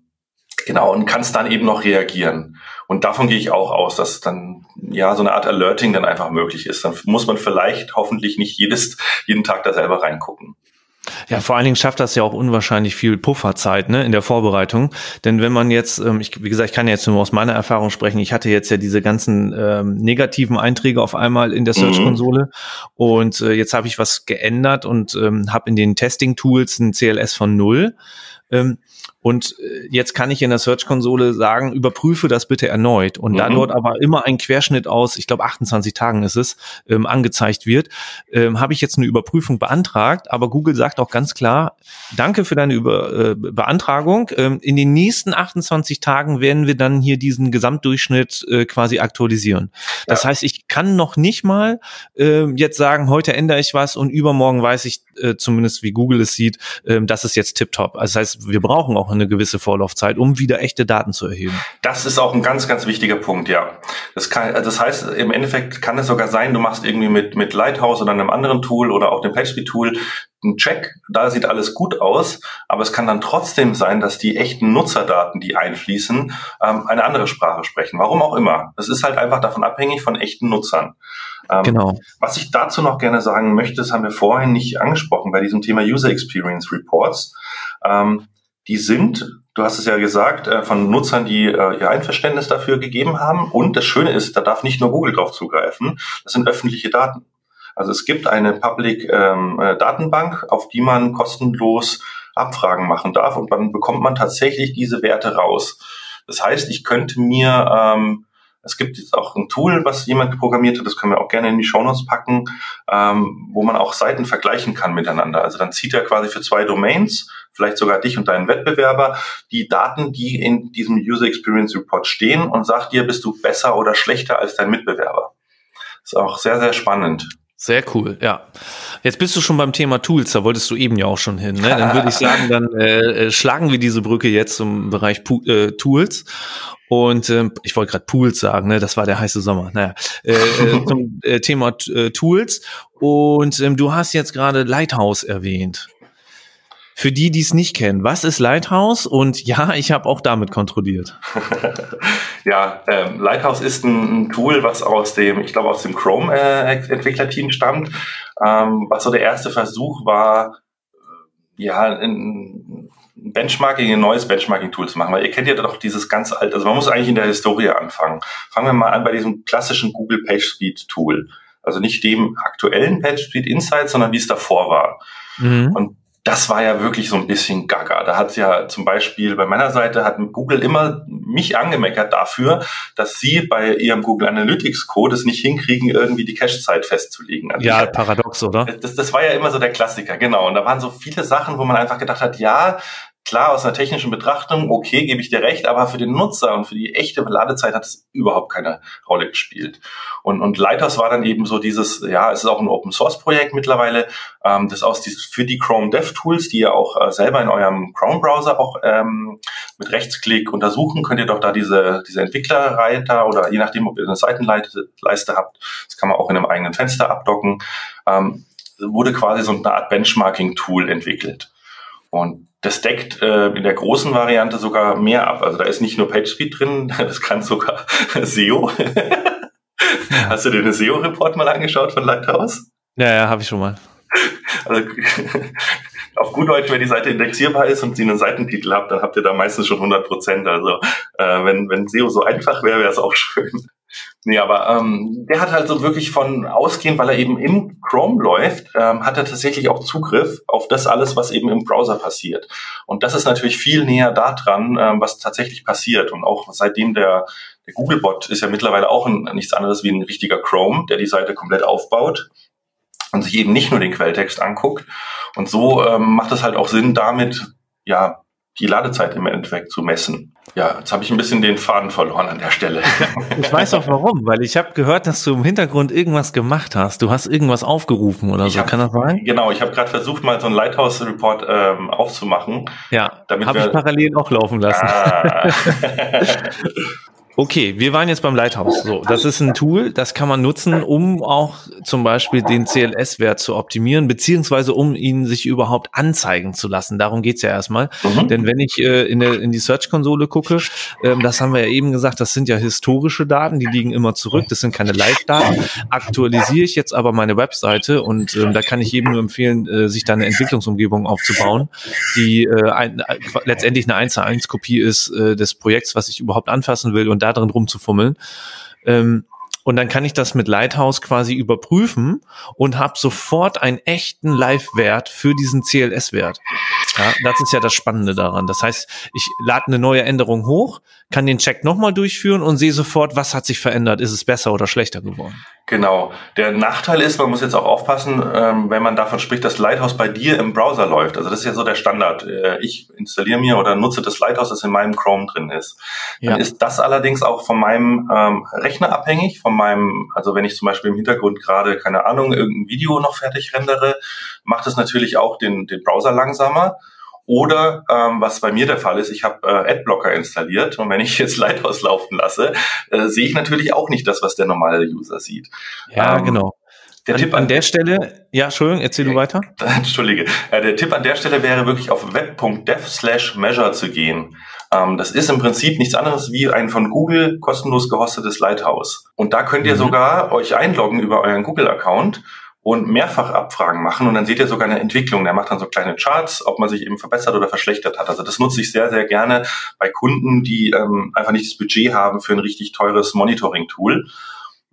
genau, und kannst dann eben noch reagieren. Und davon gehe ich auch aus, dass dann ja so eine Art Alerting dann einfach möglich ist. Dann muss man vielleicht hoffentlich nicht jedes, jeden Tag da selber reingucken. Ja, vor allen Dingen schafft das ja auch unwahrscheinlich viel Pufferzeit ne, in der Vorbereitung. Denn wenn man jetzt, ähm, ich, wie gesagt, ich kann ja jetzt nur aus meiner Erfahrung sprechen, ich hatte jetzt ja diese ganzen ähm, negativen Einträge auf einmal in der Search-Konsole mhm. und äh, jetzt habe ich was geändert und ähm, habe in den Testing-Tools ein CLS von null. Ähm, und äh, jetzt kann ich in der Search-Konsole sagen, überprüfe das bitte erneut. Und mhm. da dort aber immer ein Querschnitt aus, ich glaube 28 Tagen ist es, ähm, angezeigt wird, ähm, habe ich jetzt eine Überprüfung beantragt. Aber Google sagt auch ganz klar, danke für deine Über äh, Beantragung. Ähm, in den nächsten 28 Tagen werden wir dann hier diesen Gesamtdurchschnitt äh, quasi aktualisieren. Das ja. heißt, ich kann noch nicht mal äh, jetzt sagen, heute ändere ich was und übermorgen weiß ich äh, zumindest, wie Google es sieht, äh, das ist jetzt tiptop. Also das heißt, wir brauchen auch eine gewisse Vorlaufzeit, um wieder echte Daten zu erheben. Das ist auch ein ganz, ganz wichtiger Punkt, ja. Das, kann, also das heißt, im Endeffekt kann es sogar sein, du machst irgendwie mit, mit Lighthouse oder einem anderen Tool oder auch dem PageSpeed-Tool einen Check, da sieht alles gut aus, aber es kann dann trotzdem sein, dass die echten Nutzerdaten, die einfließen, ähm, eine andere Sprache sprechen. Warum auch immer. Das ist halt einfach davon abhängig von echten Nutzern. Ähm, genau. Was ich dazu noch gerne sagen möchte, das haben wir vorhin nicht angesprochen bei diesem Thema User Experience Reports. Ähm, die sind, du hast es ja gesagt, äh, von Nutzern, die äh, ihr Einverständnis dafür gegeben haben. Und das Schöne ist, da darf nicht nur Google drauf zugreifen. Das sind öffentliche Daten. Also es gibt eine Public ähm, äh, Datenbank, auf die man kostenlos Abfragen machen darf und dann bekommt man tatsächlich diese Werte raus. Das heißt, ich könnte mir ähm, es gibt jetzt auch ein Tool, was jemand programmiert hat, das können wir auch gerne in die Shownotes packen, ähm, wo man auch Seiten vergleichen kann miteinander. Also dann zieht er quasi für zwei Domains, vielleicht sogar dich und deinen Wettbewerber, die Daten, die in diesem User Experience Report stehen und sagt dir, bist du besser oder schlechter als dein Mitbewerber. ist auch sehr, sehr spannend. Sehr cool, ja. Jetzt bist du schon beim Thema Tools, da wolltest du eben ja auch schon hin. Ne? Dann würde ich sagen, dann äh, äh, schlagen wir diese Brücke jetzt zum Bereich Pu äh, Tools. Und ähm, ich wollte gerade Pools sagen, ne? das war der heiße Sommer. Naja, äh, äh, *laughs* zum äh, Thema äh, Tools. Und ähm, du hast jetzt gerade Lighthouse erwähnt. Für die, die es nicht kennen, was ist Lighthouse? Und ja, ich habe auch damit kontrolliert. *laughs* Ja, ähm, Lighthouse ist ein, ein, Tool, was aus dem, ich glaube, aus dem Chrome-Entwicklerteam äh, stammt. Ähm, was so der erste Versuch war, äh, ja, ein Benchmarking, ein neues Benchmarking-Tool zu machen. Weil ihr kennt ja doch dieses ganz alte, also man muss eigentlich in der Historie anfangen. Fangen wir mal an bei diesem klassischen Google PageSpeed Tool. Also nicht dem aktuellen PageSpeed Insight, sondern wie es davor war. Mhm. Und das war ja wirklich so ein bisschen gaga. Da hat ja zum Beispiel bei meiner Seite hat Google immer mich angemeckert dafür, dass sie bei ihrem Google Analytics Code es nicht hinkriegen, irgendwie die Cache-Zeit festzulegen. Also ja, paradox, oder? Das, das war ja immer so der Klassiker, genau. Und da waren so viele Sachen, wo man einfach gedacht hat, ja, Klar, aus einer technischen Betrachtung, okay, gebe ich dir recht, aber für den Nutzer und für die echte Ladezeit hat es überhaupt keine Rolle gespielt. Und, und Lighthouse war dann eben so dieses, ja, es ist auch ein Open Source Projekt mittlerweile, ähm, das aus dieses, für die Chrome Dev Tools, die ihr auch äh, selber in eurem Chrome Browser auch ähm, mit Rechtsklick untersuchen, könnt ihr doch da diese, diese Entwicklerreiter oder je nachdem, ob ihr eine Seitenleiste habt, das kann man auch in einem eigenen Fenster abdocken, ähm, wurde quasi so eine Art Benchmarking Tool entwickelt. Und das deckt äh, in der großen Variante sogar mehr ab. Also da ist nicht nur PageSpeed drin, *laughs* das kann sogar *laughs* SEO. Hast du dir den SEO-Report mal angeschaut von Lighthouse? Ja, ja, habe ich schon mal. Also, *laughs* auf gut Deutsch, wenn die Seite indexierbar ist und sie einen Seitentitel habt, dann habt ihr da meistens schon 100 Prozent. Also äh, wenn, wenn SEO so einfach wäre, wäre es auch *laughs* schön. Nee, aber ähm, der hat halt so wirklich von ausgehend, weil er eben im Chrome läuft, ähm, hat er tatsächlich auch Zugriff auf das alles, was eben im Browser passiert. Und das ist natürlich viel näher da dran, ähm, was tatsächlich passiert. Und auch seitdem der, der Googlebot ist ja mittlerweile auch ein, nichts anderes wie ein richtiger Chrome, der die Seite komplett aufbaut und sich eben nicht nur den Quelltext anguckt. Und so ähm, macht es halt auch Sinn, damit ja die Ladezeit im Endeffekt zu messen. Ja, jetzt habe ich ein bisschen den Faden verloren an der Stelle. *laughs* ich weiß auch warum, weil ich habe gehört, dass du im Hintergrund irgendwas gemacht hast. Du hast irgendwas aufgerufen oder so. Hab, Kann das sein? Genau, ich habe gerade versucht, mal so einen Lighthouse-Report ähm, aufzumachen. Ja, habe ich parallel auch laufen lassen. Ah. *laughs* *laughs* Okay, wir waren jetzt beim Lighthouse. So, das ist ein Tool, das kann man nutzen, um auch zum Beispiel den CLS-Wert zu optimieren, beziehungsweise um ihn sich überhaupt anzeigen zu lassen. Darum geht's ja erstmal. Mhm. Denn wenn ich äh, in, der, in die Search-Konsole gucke, ähm, das haben wir ja eben gesagt, das sind ja historische Daten, die liegen immer zurück, das sind keine Live-Daten. Aktualisiere ich jetzt aber meine Webseite und ähm, da kann ich jedem nur empfehlen, äh, sich da eine Entwicklungsumgebung aufzubauen, die äh, ein, äh, letztendlich eine 1 zu 1 Kopie ist äh, des Projekts, was ich überhaupt anfassen will und da drin rumzufummeln. Ähm, und dann kann ich das mit Lighthouse quasi überprüfen und habe sofort einen echten Live-Wert für diesen CLS-Wert. Ja, das ist ja das Spannende daran. Das heißt, ich lade eine neue Änderung hoch, kann den Check nochmal durchführen und sehe sofort, was hat sich verändert. Ist es besser oder schlechter geworden? Genau. Der Nachteil ist, man muss jetzt auch aufpassen, ähm, wenn man davon spricht, dass Lighthouse bei dir im Browser läuft. Also das ist ja so der Standard. Äh, ich installiere mir oder nutze das Lighthouse, das in meinem Chrome drin ist. Dann ja. ist das allerdings auch von meinem ähm, Rechner abhängig, von meinem, also wenn ich zum Beispiel im Hintergrund gerade, keine Ahnung, irgendein Video noch fertig rendere, macht es natürlich auch den, den Browser langsamer. Oder ähm, was bei mir der Fall ist, ich habe äh, Adblocker installiert und wenn ich jetzt Lighthouse laufen lasse, äh, sehe ich natürlich auch nicht das, was der normale User sieht. Ja, ähm, genau. Der an, Tipp an, an der Stelle, ja, Entschuldigung, erzähl du weiter. *laughs* Entschuldige. Äh, der Tipp an der Stelle wäre wirklich auf web.dev slash measure zu gehen. Ähm, das ist im Prinzip nichts anderes wie ein von Google kostenlos gehostetes Lighthouse. Und da könnt ihr mhm. sogar euch einloggen über euren Google-Account und mehrfach Abfragen machen und dann seht ihr sogar eine Entwicklung. Der macht dann so kleine Charts, ob man sich eben verbessert oder verschlechtert hat. Also das nutze ich sehr, sehr gerne bei Kunden, die ähm, einfach nicht das Budget haben für ein richtig teures Monitoring-Tool.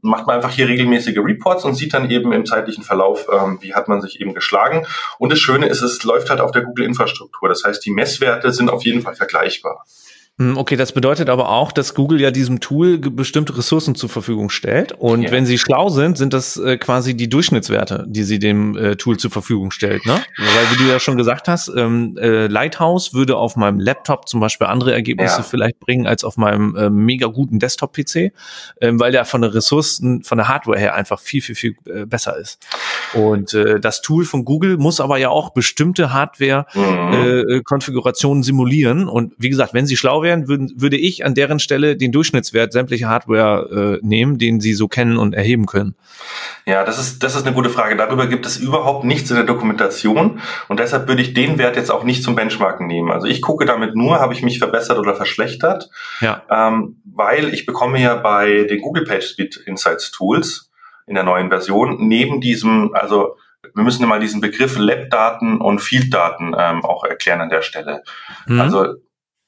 Macht man einfach hier regelmäßige Reports und sieht dann eben im zeitlichen Verlauf, ähm, wie hat man sich eben geschlagen. Und das Schöne ist, es läuft halt auf der Google-Infrastruktur. Das heißt, die Messwerte sind auf jeden Fall vergleichbar. Hm, okay, das bedeutet aber auch, dass Google ja diesem Tool bestimmte Ressourcen zur Verfügung stellt. Und ja. wenn sie schlau sind, sind das äh, quasi die Durchschnittswerte, die sie dem äh, Tool zur Verfügung stellt. Ne? Weil, wie du ja schon gesagt hast, ähm, äh, Lighthouse würde auf meinem Laptop zum Beispiel andere Ergebnisse ja. vielleicht bringen als auf meinem äh, mega guten Desktop-PC, ähm, weil der von der Ressourcen, von der Hardware her einfach viel, viel, viel äh, besser ist. Und äh, das Tool von Google muss aber ja auch bestimmte Hardware-Konfigurationen mhm. äh, simulieren. Und wie gesagt, wenn sie schlau wären, würden, würde ich an deren Stelle den Durchschnittswert sämtlicher Hardware äh, nehmen, den sie so kennen und erheben können. Ja, das ist, das ist eine gute Frage. Darüber gibt es überhaupt nichts in der Dokumentation und deshalb würde ich den Wert jetzt auch nicht zum Benchmarken nehmen. Also ich gucke damit nur, habe ich mich verbessert oder verschlechtert, ja. ähm, weil ich bekomme ja bei den Google PageSpeed Insights Tools in der neuen Version neben diesem, also wir müssen mal diesen Begriff Lab-Daten und Field-Daten ähm, auch erklären an der Stelle. Mhm. Also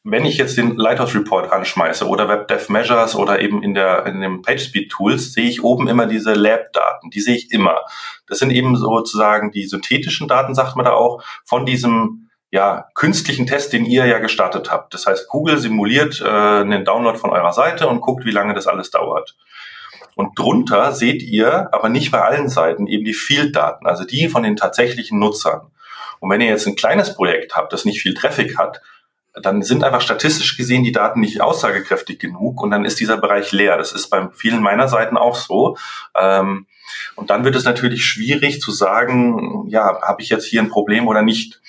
wenn ich jetzt den Lighthouse Report anschmeiße oder WebDev Measures oder eben in der in dem PageSpeed Tools, sehe ich oben immer diese Lab-Daten. Die sehe ich immer. Das sind eben sozusagen die synthetischen Daten, sagt man da auch, von diesem ja, künstlichen Test, den ihr ja gestartet habt. Das heißt, Google simuliert äh, einen Download von eurer Seite und guckt, wie lange das alles dauert. Und drunter seht ihr, aber nicht bei allen Seiten, eben die Field-Daten, also die von den tatsächlichen Nutzern. Und wenn ihr jetzt ein kleines Projekt habt, das nicht viel Traffic hat, dann sind einfach statistisch gesehen die Daten nicht aussagekräftig genug und dann ist dieser Bereich leer. Das ist bei vielen meiner Seiten auch so. Ähm, und dann wird es natürlich schwierig zu sagen, ja, habe ich jetzt hier ein Problem oder nicht.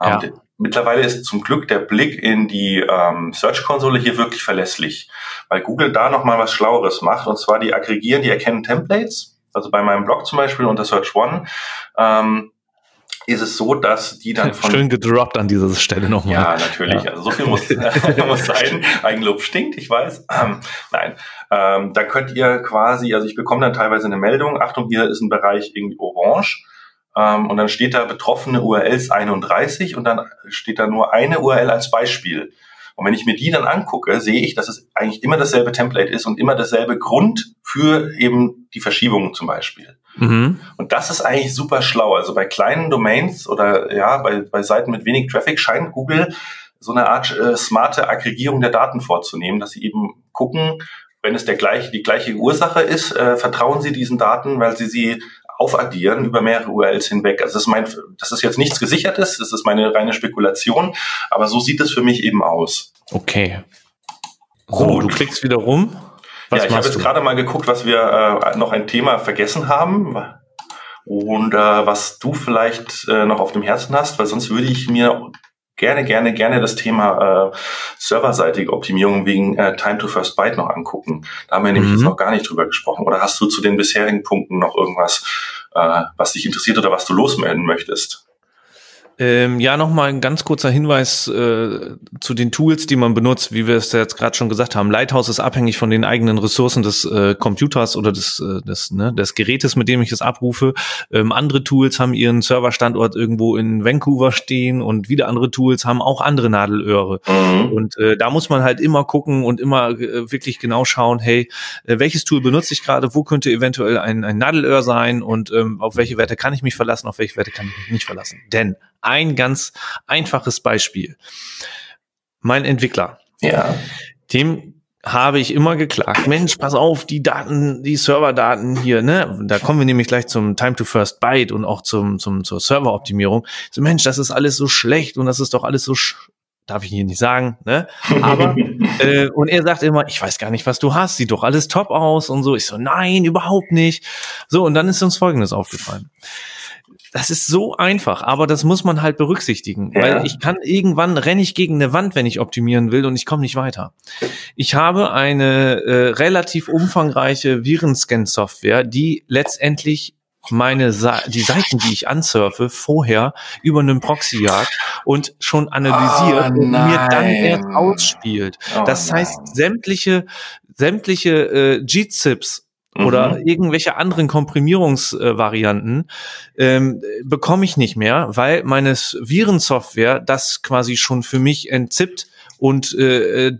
Ähm, ja. mittlerweile ist zum Glück der Blick in die ähm, Search-Konsole hier wirklich verlässlich, weil Google da nochmal was Schlaueres macht. Und zwar die aggregieren, die erkennen Templates. Also bei meinem Blog zum Beispiel unter Search One ähm, ist es so, dass die dann von... Schön gedroppt an dieser Stelle nochmal. Ja, natürlich. Ja. Also so viel muss, *laughs* muss sein. Eigenlob stinkt, ich weiß. Ähm, nein, ähm, da könnt ihr quasi, also ich bekomme dann teilweise eine Meldung, Achtung, hier ist ein Bereich irgendwie orange. Ähm, und dann steht da betroffene URLs 31 und dann steht da nur eine URL als Beispiel. Und wenn ich mir die dann angucke, sehe ich, dass es eigentlich immer dasselbe Template ist und immer dasselbe Grund für eben die Verschiebung zum Beispiel. Mhm. Und das ist eigentlich super schlau. Also bei kleinen Domains oder ja, bei, bei Seiten mit wenig Traffic scheint Google so eine Art äh, smarte Aggregierung der Daten vorzunehmen, dass sie eben gucken, wenn es der gleiche, die gleiche Ursache ist, äh, vertrauen sie diesen Daten, weil sie sie aufaddieren über mehrere URLs hinweg. Also das ist mein, das ist jetzt nichts gesichertes, das ist meine reine Spekulation, aber so sieht es für mich eben aus. Okay. So, Gut. du klickst wieder rum. Was ja, ich habe jetzt gerade mal geguckt, was wir äh, noch ein Thema vergessen haben und äh, was du vielleicht äh, noch auf dem Herzen hast, weil sonst würde ich mir gerne, gerne, gerne das Thema äh, serverseitige Optimierung wegen äh, Time to First Byte noch angucken. Da haben wir nämlich jetzt mhm. noch gar nicht drüber gesprochen. Oder hast du zu den bisherigen Punkten noch irgendwas, äh, was dich interessiert oder was du losmelden möchtest? Ähm, ja, nochmal ein ganz kurzer Hinweis äh, zu den Tools, die man benutzt, wie wir es jetzt gerade schon gesagt haben. Lighthouse ist abhängig von den eigenen Ressourcen des äh, Computers oder des, äh, des, ne, des Gerätes, mit dem ich es abrufe. Ähm, andere Tools haben ihren Serverstandort irgendwo in Vancouver stehen und wieder andere Tools haben auch andere Nadelöhre. Mhm. Und äh, da muss man halt immer gucken und immer äh, wirklich genau schauen, hey, äh, welches Tool benutze ich gerade, wo könnte eventuell ein, ein Nadelöhr sein und ähm, auf welche Werte kann ich mich verlassen, auf welche Werte kann ich mich nicht verlassen. Denn ein ganz einfaches Beispiel. Mein Entwickler. Ja. Dem habe ich immer geklagt, Mensch, pass auf, die Daten, die Serverdaten hier, ne, da kommen wir nämlich gleich zum Time to First Byte und auch zum, zum, zur Serveroptimierung. So, Mensch, das ist alles so schlecht und das ist doch alles so, darf ich hier nicht sagen, ne, aber, *laughs* äh, und er sagt immer, ich weiß gar nicht, was du hast, sieht doch alles top aus und so. Ich so, nein, überhaupt nicht. So, und dann ist uns Folgendes aufgefallen. Das ist so einfach, aber das muss man halt berücksichtigen, ja. weil ich kann irgendwann renne ich gegen eine Wand, wenn ich optimieren will und ich komme nicht weiter. Ich habe eine äh, relativ umfangreiche Virenscan-Software, die letztendlich meine Sa die Seiten, die ich ansurfe, vorher über einen Proxy jagt und schon analysiert oh, und mir dann erst ausspielt. Oh, das heißt, nein. sämtliche sämtliche äh, G-Zips oder mhm. irgendwelche anderen Komprimierungsvarianten äh, ähm, bekomme ich nicht mehr, weil meine Virensoftware das quasi schon für mich entzippt und äh, äh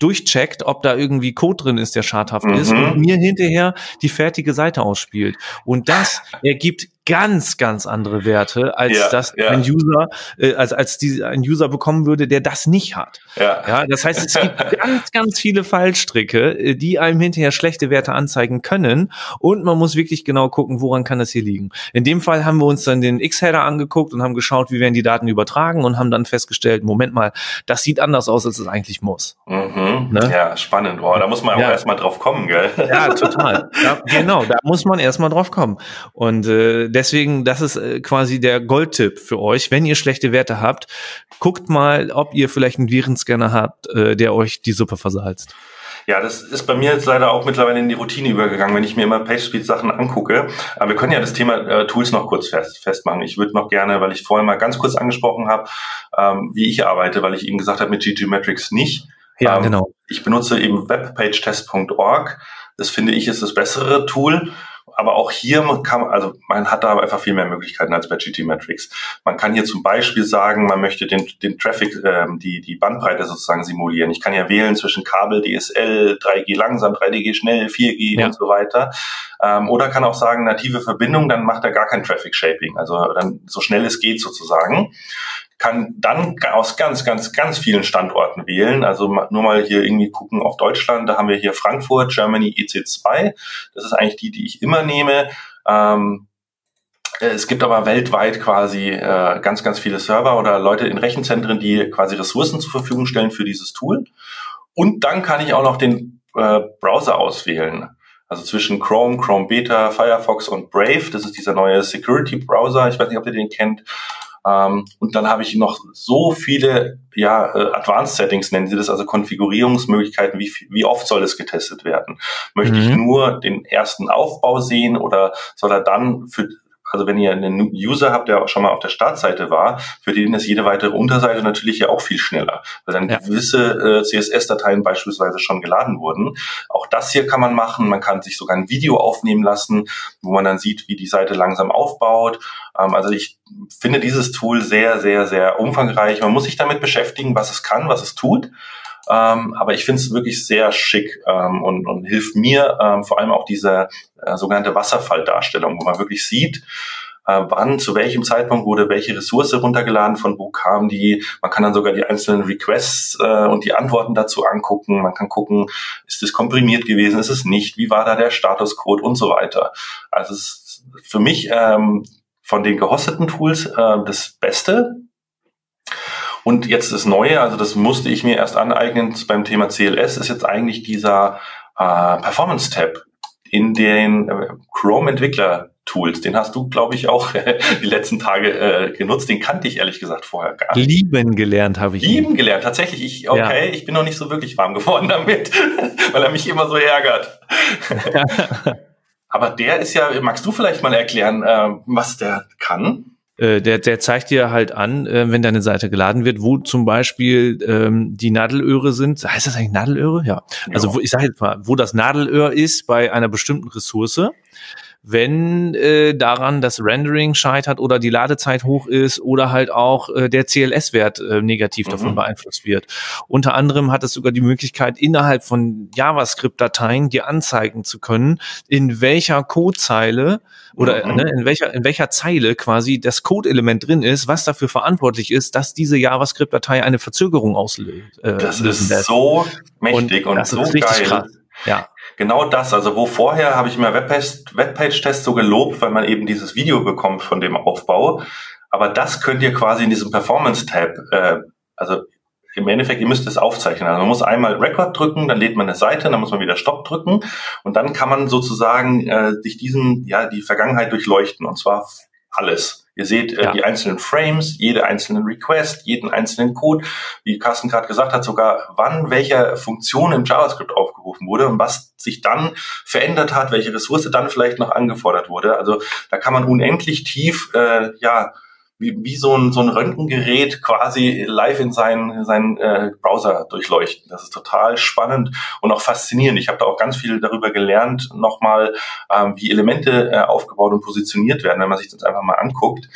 durchcheckt, ob da irgendwie Code drin ist, der schadhaft mhm. ist und mir hinterher die fertige Seite ausspielt. Und das ergibt ganz, ganz andere Werte, als ja, das ja. ein User, äh, als, als die, ein User bekommen würde, der das nicht hat. Ja. ja das heißt, es gibt *laughs* ganz, ganz viele Fallstricke, äh, die einem hinterher schlechte Werte anzeigen können. Und man muss wirklich genau gucken, woran kann das hier liegen. In dem Fall haben wir uns dann den X-Header angeguckt und haben geschaut, wie werden die Daten übertragen und haben dann festgestellt, Moment mal, das sieht anders aus, als es eigentlich muss. Mhm. Ne? Ja, spannend. Boah, da muss man auch ja. erstmal drauf kommen, gell? Ja, total. *laughs* Ja, genau, da muss man erstmal drauf kommen. Und äh, der deswegen, das ist äh, quasi der Goldtipp für euch. Wenn ihr schlechte Werte habt, guckt mal, ob ihr vielleicht einen Virenscanner habt, äh, der euch die Suppe versalzt. Ja, das ist bei mir jetzt leider auch mittlerweile in die Routine übergegangen, wenn ich mir immer PageSpeed-Sachen angucke. Aber wir können ja das Thema äh, Tools noch kurz fest, festmachen. Ich würde noch gerne, weil ich vorhin mal ganz kurz angesprochen habe, ähm, wie ich arbeite, weil ich eben gesagt habe, mit GG Metrics nicht. Ja, ähm, genau. Ich benutze eben webpagetest.org. Das finde ich ist das bessere Tool aber auch hier kann man, also man hat da einfach viel mehr Möglichkeiten als bei GT Metrics. Man kann hier zum Beispiel sagen, man möchte den, den Traffic, ähm, die, die Bandbreite sozusagen simulieren. Ich kann ja wählen zwischen Kabel, DSL, 3G langsam, 3DG schnell, 4G ja. und so weiter. Ähm, oder kann auch sagen, native Verbindung, dann macht er gar kein Traffic Shaping, also dann so schnell es geht sozusagen kann dann aus ganz, ganz, ganz vielen Standorten wählen. Also nur mal hier irgendwie gucken auf Deutschland. Da haben wir hier Frankfurt, Germany EC2. Das ist eigentlich die, die ich immer nehme. Ähm, es gibt aber weltweit quasi äh, ganz, ganz viele Server oder Leute in Rechenzentren, die quasi Ressourcen zur Verfügung stellen für dieses Tool. Und dann kann ich auch noch den äh, Browser auswählen. Also zwischen Chrome, Chrome Beta, Firefox und Brave. Das ist dieser neue Security Browser. Ich weiß nicht, ob ihr den kennt. Ähm, und dann habe ich noch so viele ja, äh, Advanced Settings nennen sie das, also Konfigurierungsmöglichkeiten, wie, wie oft soll es getestet werden? Möchte mhm. ich nur den ersten Aufbau sehen oder soll er dann für also wenn ihr einen User habt, der auch schon mal auf der Startseite war, für den ist jede weitere Unterseite natürlich ja auch viel schneller, weil dann ja. gewisse äh, CSS-Dateien beispielsweise schon geladen wurden. Auch das hier kann man machen. Man kann sich sogar ein Video aufnehmen lassen, wo man dann sieht, wie die Seite langsam aufbaut. Ähm, also ich finde dieses Tool sehr, sehr, sehr umfangreich. Man muss sich damit beschäftigen, was es kann, was es tut. Ähm, aber ich finde es wirklich sehr schick ähm, und, und hilft mir ähm, vor allem auch diese äh, sogenannte Wasserfalldarstellung, wo man wirklich sieht, äh, wann, zu welchem Zeitpunkt wurde welche Ressource runtergeladen, von wo kam die. Man kann dann sogar die einzelnen Requests äh, und die Antworten dazu angucken. Man kann gucken, ist es komprimiert gewesen, ist es nicht, wie war da der Statuscode und so weiter. Also es ist für mich ähm, von den gehosteten Tools äh, das Beste, und jetzt das Neue, also das musste ich mir erst aneignen beim Thema CLS, ist jetzt eigentlich dieser äh, Performance-Tab in den äh, Chrome-Entwickler-Tools. Den hast du, glaube ich, auch *laughs* die letzten Tage äh, genutzt. Den kannte ich ehrlich gesagt vorher gar nicht. Lieben gelernt habe ich. Lieben ihn. gelernt, tatsächlich. Ich, okay, ja. ich bin noch nicht so wirklich warm geworden damit, *laughs* weil er mich immer so ärgert. *laughs* Aber der ist ja, magst du vielleicht mal erklären, äh, was der kann? Äh, der, der zeigt dir halt an, äh, wenn deine Seite geladen wird, wo zum Beispiel ähm, die Nadelöhre sind. Heißt das eigentlich Nadelöhre? Ja. Also wo, ich sage jetzt mal, wo das Nadelöhr ist bei einer bestimmten Ressource wenn äh, daran das Rendering scheitert oder die Ladezeit hoch ist oder halt auch äh, der CLS-Wert äh, negativ mhm. davon beeinflusst wird. Unter anderem hat es sogar die Möglichkeit, innerhalb von JavaScript-Dateien dir anzeigen zu können, in welcher Codezeile oder mhm. ne, in welcher in welcher Zeile quasi das Code-Element drin ist, was dafür verantwortlich ist, dass diese JavaScript-Datei eine Verzögerung auslöst. Äh, das ist so mächtig und, und so geil. Krass. Ja. Genau das, also wo vorher habe ich mir Webpage-Tests so gelobt, weil man eben dieses Video bekommt von dem Aufbau. Aber das könnt ihr quasi in diesem Performance-Tab, äh, also im Endeffekt, ihr müsst es aufzeichnen. Also man muss einmal Record drücken, dann lädt man eine Seite, dann muss man wieder Stop drücken und dann kann man sozusagen äh, sich diesen, ja, die Vergangenheit durchleuchten und zwar alles. Ihr seht äh, ja. die einzelnen Frames, jede einzelne Request, jeden einzelnen Code, wie Carsten gerade gesagt hat, sogar wann welche Funktion im JavaScript aufgerufen wurde und was sich dann verändert hat, welche Ressource dann vielleicht noch angefordert wurde. Also da kann man unendlich tief, äh, ja, wie, wie so, ein, so ein Röntgengerät quasi live in seinen, seinen äh, Browser durchleuchten. Das ist total spannend und auch faszinierend. Ich habe da auch ganz viel darüber gelernt, nochmal, ähm, wie Elemente äh, aufgebaut und positioniert werden, wenn man sich das einfach mal anguckt.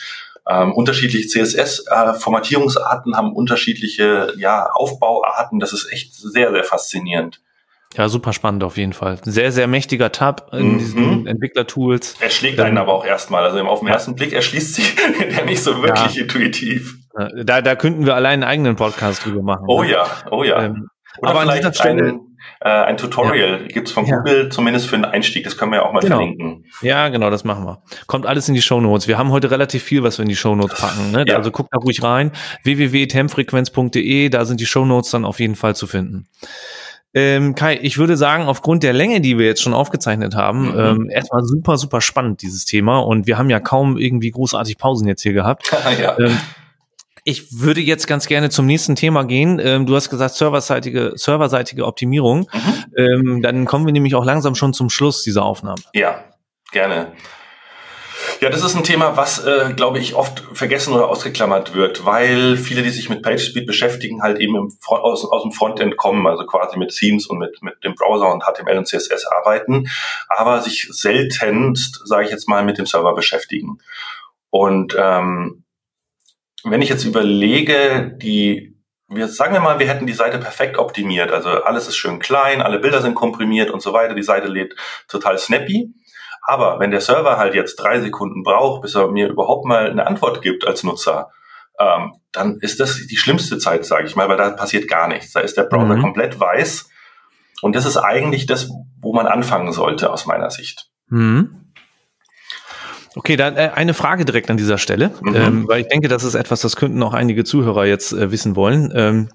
Ähm, unterschiedliche CSS-Formatierungsarten äh, haben unterschiedliche ja, Aufbauarten. Das ist echt sehr, sehr faszinierend. Ja, super spannend auf jeden Fall. Sehr, sehr mächtiger Tab in mhm. diesen Entwicklertools. Er schlägt einen aber auch erstmal. Also auf den ersten Blick erschließt sich *laughs* der nicht so wirklich ja. intuitiv. Da, da könnten wir allein einen eigenen Podcast drüber machen. Oh ne? ja, oh ja. Ähm, Oder aber vielleicht an dieser Stelle, ein, äh, ein Tutorial ja. gibt's von Google zumindest für einen Einstieg. Das können wir ja auch mal genau. verlinken. Ja, genau, das machen wir. Kommt alles in die Show Notes. Wir haben heute relativ viel, was wir in die Show Notes packen. Ne? Ja. Also guckt da ruhig rein. www.temfrequenz.de, da sind die Show Notes dann auf jeden Fall zu finden. Ähm, Kai, ich würde sagen, aufgrund der Länge, die wir jetzt schon aufgezeichnet haben, mhm. ähm, erstmal super, super spannend, dieses Thema. Und wir haben ja kaum irgendwie großartig Pausen jetzt hier gehabt. *laughs* ja. ähm, ich würde jetzt ganz gerne zum nächsten Thema gehen. Ähm, du hast gesagt, serverseitige, serverseitige Optimierung. Mhm. Ähm, dann kommen wir nämlich auch langsam schon zum Schluss dieser Aufnahme. Ja, gerne. Ja, das ist ein Thema, was, äh, glaube ich, oft vergessen oder ausgeklammert wird, weil viele, die sich mit PageSpeed beschäftigen, halt eben im, aus, aus dem Frontend kommen, also quasi mit Themes und mit, mit dem Browser und HTML und CSS arbeiten, aber sich seltenst, sage ich jetzt mal, mit dem Server beschäftigen. Und ähm, wenn ich jetzt überlege, die wir sagen wir mal, wir hätten die Seite perfekt optimiert, also alles ist schön klein, alle Bilder sind komprimiert und so weiter, die Seite lädt total snappy. Aber wenn der Server halt jetzt drei Sekunden braucht, bis er mir überhaupt mal eine Antwort gibt als Nutzer, ähm, dann ist das die schlimmste Zeit, sage ich mal, weil da passiert gar nichts. Da ist der Browser mhm. komplett weiß. Und das ist eigentlich das, wo man anfangen sollte, aus meiner Sicht. Mhm. Okay, dann äh, eine Frage direkt an dieser Stelle, mhm. ähm, weil ich denke, das ist etwas, das könnten auch einige Zuhörer jetzt äh, wissen wollen. Ähm,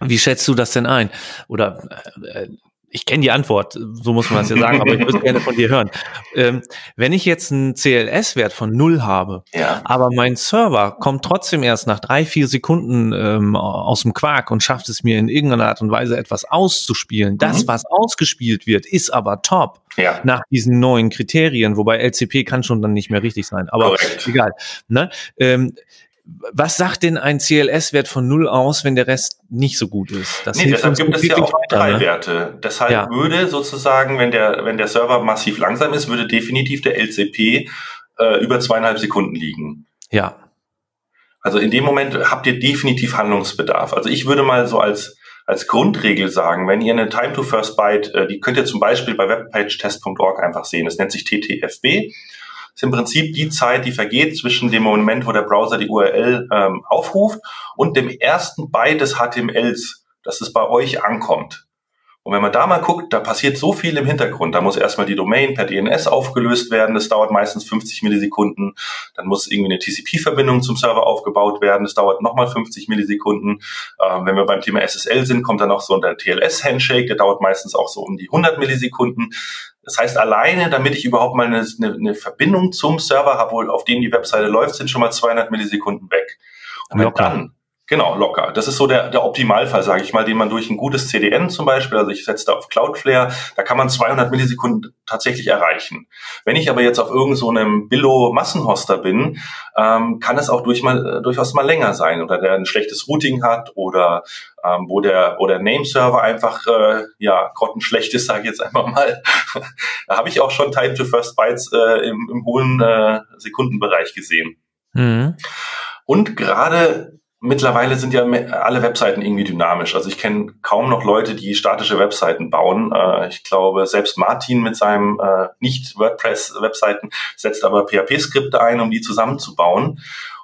wie schätzt du das denn ein? Oder äh, ich kenne die Antwort, so muss man das ja sagen, aber ich würde gerne von dir hören. Ähm, wenn ich jetzt einen CLS-Wert von null habe, ja. aber mein Server kommt trotzdem erst nach drei, vier Sekunden ähm, aus dem Quark und schafft es mir in irgendeiner Art und Weise etwas auszuspielen. Mhm. Das, was ausgespielt wird, ist aber top. Ja. Nach diesen neuen Kriterien, wobei LCP kann schon dann nicht mehr richtig sein, aber Correct. egal. Ne? Ähm, was sagt denn ein CLS-Wert von null aus, wenn der Rest nicht so gut ist? Das nee, deshalb gibt es ja auch drei? Werte. Deshalb ja. würde sozusagen, wenn der, wenn der Server massiv langsam ist, würde definitiv der LCP äh, über zweieinhalb Sekunden liegen. Ja. Also in dem Moment habt ihr definitiv Handlungsbedarf. Also ich würde mal so als als Grundregel sagen, wenn ihr eine Time to First Byte, äh, die könnt ihr zum Beispiel bei webpagetest.org einfach sehen. Das nennt sich TTFB ist im Prinzip die Zeit, die vergeht zwischen dem Moment, wo der Browser die URL ähm, aufruft und dem ersten Byte des HTMLs, dass es bei euch ankommt. Und wenn man da mal guckt, da passiert so viel im Hintergrund. Da muss erstmal die Domain per DNS aufgelöst werden. Das dauert meistens 50 Millisekunden. Dann muss irgendwie eine TCP-Verbindung zum Server aufgebaut werden. Das dauert nochmal 50 Millisekunden. Ähm, wenn wir beim Thema SSL sind, kommt dann auch so der TLS-Handshake. Der dauert meistens auch so um die 100 Millisekunden. Das heißt, alleine, damit ich überhaupt mal eine, eine Verbindung zum Server habe, auf dem die Webseite läuft, sind schon mal 200 Millisekunden weg. Und wenn dann Genau, locker. Das ist so der, der Optimalfall, sage ich mal, den man durch ein gutes CDN zum Beispiel, also ich setze da auf Cloudflare, da kann man 200 Millisekunden tatsächlich erreichen. Wenn ich aber jetzt auf irgendeinem so Billo-Massenhoster bin, ähm, kann es auch durch mal, äh, durchaus mal länger sein oder der ein schlechtes Routing hat oder ähm, wo der, wo der Nameserver einfach äh, ja grottenschlecht ist, sage ich jetzt einfach mal. *laughs* da habe ich auch schon Time to First Bytes äh, im, im hohen äh, Sekundenbereich gesehen. Mhm. Und gerade mittlerweile sind ja alle Webseiten irgendwie dynamisch. Also ich kenne kaum noch Leute, die statische Webseiten bauen. Äh, ich glaube, selbst Martin mit seinem äh, nicht WordPress-Webseiten setzt aber PHP-Skripte ein, um die zusammenzubauen.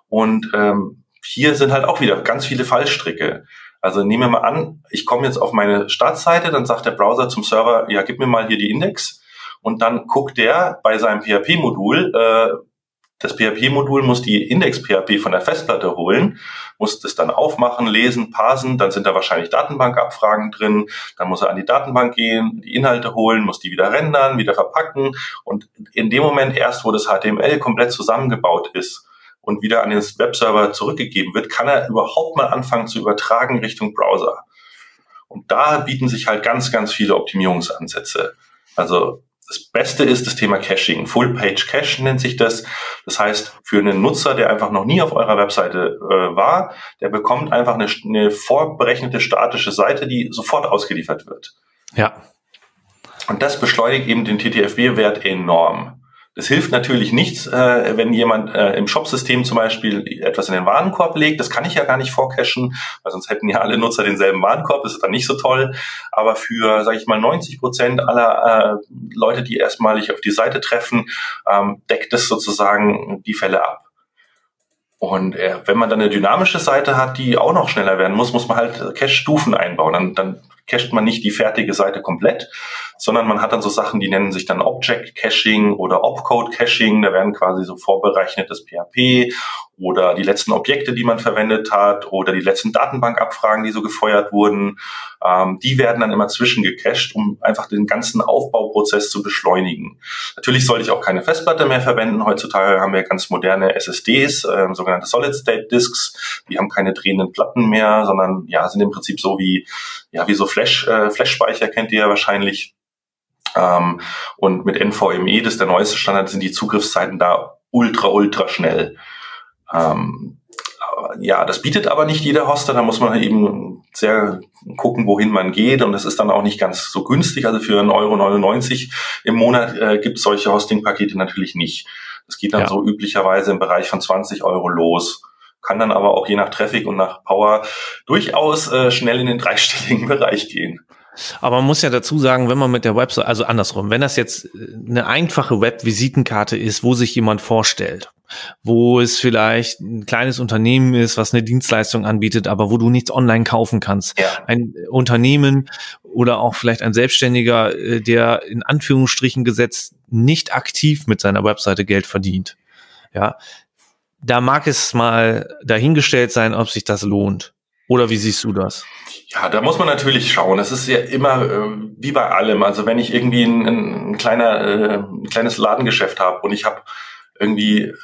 Und ähm, hier sind halt auch wieder ganz viele Fallstricke. Also nehmen wir mal an, ich komme jetzt auf meine Startseite, dann sagt der Browser zum Server, ja, gib mir mal hier die Index. Und dann guckt der bei seinem PHP-Modul, äh, das PHP-Modul muss die Index-PHP von der Festplatte holen, muss das dann aufmachen, lesen, parsen, dann sind da wahrscheinlich Datenbankabfragen drin, dann muss er an die Datenbank gehen, die Inhalte holen, muss die wieder rendern, wieder verpacken und in dem Moment erst, wo das HTML komplett zusammengebaut ist und wieder an den Webserver zurückgegeben wird, kann er überhaupt mal anfangen zu übertragen Richtung Browser. Und da bieten sich halt ganz, ganz viele Optimierungsansätze. Also das Beste ist das Thema Caching. Full Page Cache nennt sich das. Das heißt, für einen Nutzer, der einfach noch nie auf eurer Webseite äh, war, der bekommt einfach eine, eine vorberechnete statische Seite, die sofort ausgeliefert wird. Ja. Und das beschleunigt eben den TTFB-Wert enorm. Es hilft natürlich nichts, äh, wenn jemand äh, im Shopsystem zum Beispiel etwas in den Warenkorb legt. Das kann ich ja gar nicht vorcachen, weil sonst hätten ja alle Nutzer denselben Warenkorb. Das ist dann nicht so toll. Aber für, sage ich mal, 90 Prozent aller äh, Leute, die erstmalig auf die Seite treffen, ähm, deckt es sozusagen die Fälle ab. Und äh, wenn man dann eine dynamische Seite hat, die auch noch schneller werden muss, muss man halt Cache-Stufen einbauen. Dann, dann cachet man nicht die fertige Seite komplett, sondern man hat dann so Sachen, die nennen sich dann Object Caching oder Opcode Caching. Da werden quasi so vorberechnetes PHP oder die letzten Objekte, die man verwendet hat oder die letzten Datenbankabfragen, die so gefeuert wurden, ähm, die werden dann immer zwischengecached, um einfach den ganzen Aufbauprozess zu beschleunigen. Natürlich sollte ich auch keine Festplatte mehr verwenden. Heutzutage haben wir ganz moderne SSDs, äh, sogenannte Solid-State-Disks. Die haben keine drehenden Platten mehr, sondern ja sind im Prinzip so wie ja wie so Flash äh, Flash-Speicher kennt ihr ja wahrscheinlich. Ähm, und mit NVMe, das ist der neueste Standard, sind die Zugriffszeiten da ultra ultra schnell. Ähm, ja, das bietet aber nicht jeder Hoster. Da muss man eben sehr gucken, wohin man geht. Und es ist dann auch nicht ganz so günstig. Also für 1,99 Euro im Monat äh, gibt es solche Hosting-Pakete natürlich nicht. Das geht dann ja. so üblicherweise im Bereich von 20 Euro los. Kann dann aber auch je nach Traffic und nach Power durchaus äh, schnell in den dreistelligen *laughs* Bereich gehen. Aber man muss ja dazu sagen, wenn man mit der Website, also andersrum, wenn das jetzt eine einfache Web-Visitenkarte ist, wo sich jemand vorstellt, wo es vielleicht ein kleines Unternehmen ist, was eine Dienstleistung anbietet, aber wo du nichts online kaufen kannst. Ja. Ein Unternehmen oder auch vielleicht ein Selbstständiger, äh, der in Anführungsstrichen gesetzt nicht aktiv mit seiner Webseite Geld verdient. Ja, da mag es mal dahingestellt sein, ob sich das lohnt. Oder wie siehst du das? Ja, da muss man natürlich schauen. Es ist ja immer äh, wie bei allem. Also wenn ich irgendwie ein, ein kleiner, äh, ein kleines Ladengeschäft habe und ich habe irgendwie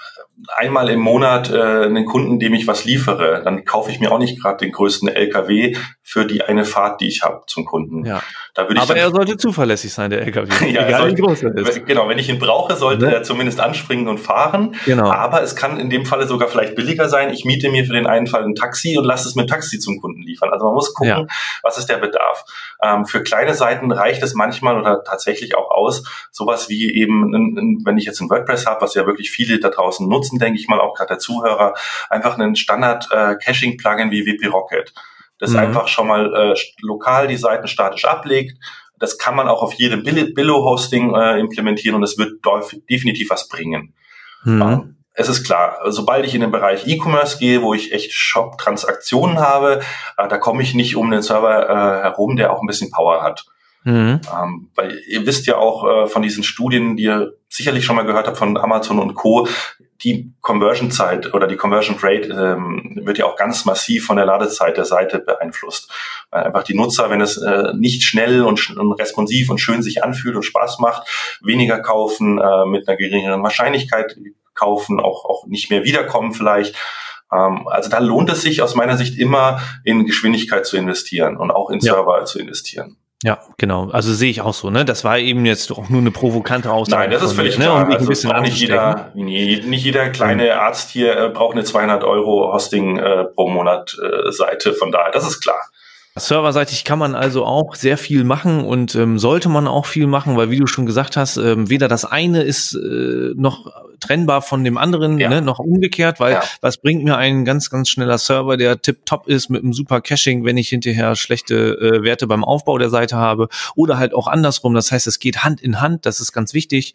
einmal im Monat äh, einen Kunden, dem ich was liefere, dann kaufe ich mir auch nicht gerade den größten LKW für die eine Fahrt, die ich habe zum Kunden. Ja. Da würde ich Aber er sollte zuverlässig sein, der LKW. *laughs* ja, Egal sollte, wie groß er ist. Genau, wenn ich ihn brauche, sollte ne? er zumindest anspringen und fahren. Genau. Aber es kann in dem Falle sogar vielleicht billiger sein. Ich miete mir für den einen Fall ein Taxi und lasse es mit Taxi zum Kunden liefern. Also man muss gucken, ja. was ist der Bedarf. Ähm, für kleine Seiten reicht es manchmal oder tatsächlich auch aus, sowas wie eben, wenn ich jetzt ein WordPress habe, was ja wirklich viele da draußen nutzen, nutzen, denke ich mal, auch gerade der Zuhörer, einfach einen Standard-Caching-Plugin äh, wie WP Rocket. Das mhm. einfach schon mal äh, lokal die Seiten statisch ablegt. Das kann man auch auf jedem Billo-Hosting äh, implementieren und es wird definitiv was bringen. Mhm. Ähm, es ist klar, sobald ich in den Bereich E-Commerce gehe, wo ich echt Shop-Transaktionen habe, äh, da komme ich nicht um den Server äh, herum, der auch ein bisschen Power hat. Mhm. Ähm, weil ihr wisst ja auch äh, von diesen Studien, die ihr sicherlich schon mal gehört habt von Amazon und Co., die Conversion-Zeit oder die Conversion Rate ähm, wird ja auch ganz massiv von der Ladezeit der Seite beeinflusst. Weil einfach die Nutzer, wenn es äh, nicht schnell und, und, responsiv und schön sich anfühlt und Spaß macht, weniger kaufen, äh, mit einer geringeren Wahrscheinlichkeit kaufen, auch, auch nicht mehr wiederkommen vielleicht. Ähm, also da lohnt es sich aus meiner Sicht immer in Geschwindigkeit zu investieren und auch in ja. Server zu investieren. Ja, genau. Also sehe ich auch so. Ne, das war eben jetzt auch nur eine provokante Aussage. Nein, das ist völlig mir, klar. Ne, um also bisschen nicht jeder, nicht jeder kleine Arzt hier äh, braucht eine 200 Euro Hosting äh, pro Monat äh, Seite. Von daher, das ist klar. Serverseitig kann man also auch sehr viel machen und ähm, sollte man auch viel machen, weil wie du schon gesagt hast, ähm, weder das eine ist äh, noch trennbar von dem anderen, ja. ne, noch umgekehrt, weil ja. was bringt mir ein ganz, ganz schneller Server, der tip-top ist mit einem super Caching, wenn ich hinterher schlechte äh, Werte beim Aufbau der Seite habe oder halt auch andersrum. Das heißt, es geht Hand in Hand, das ist ganz wichtig.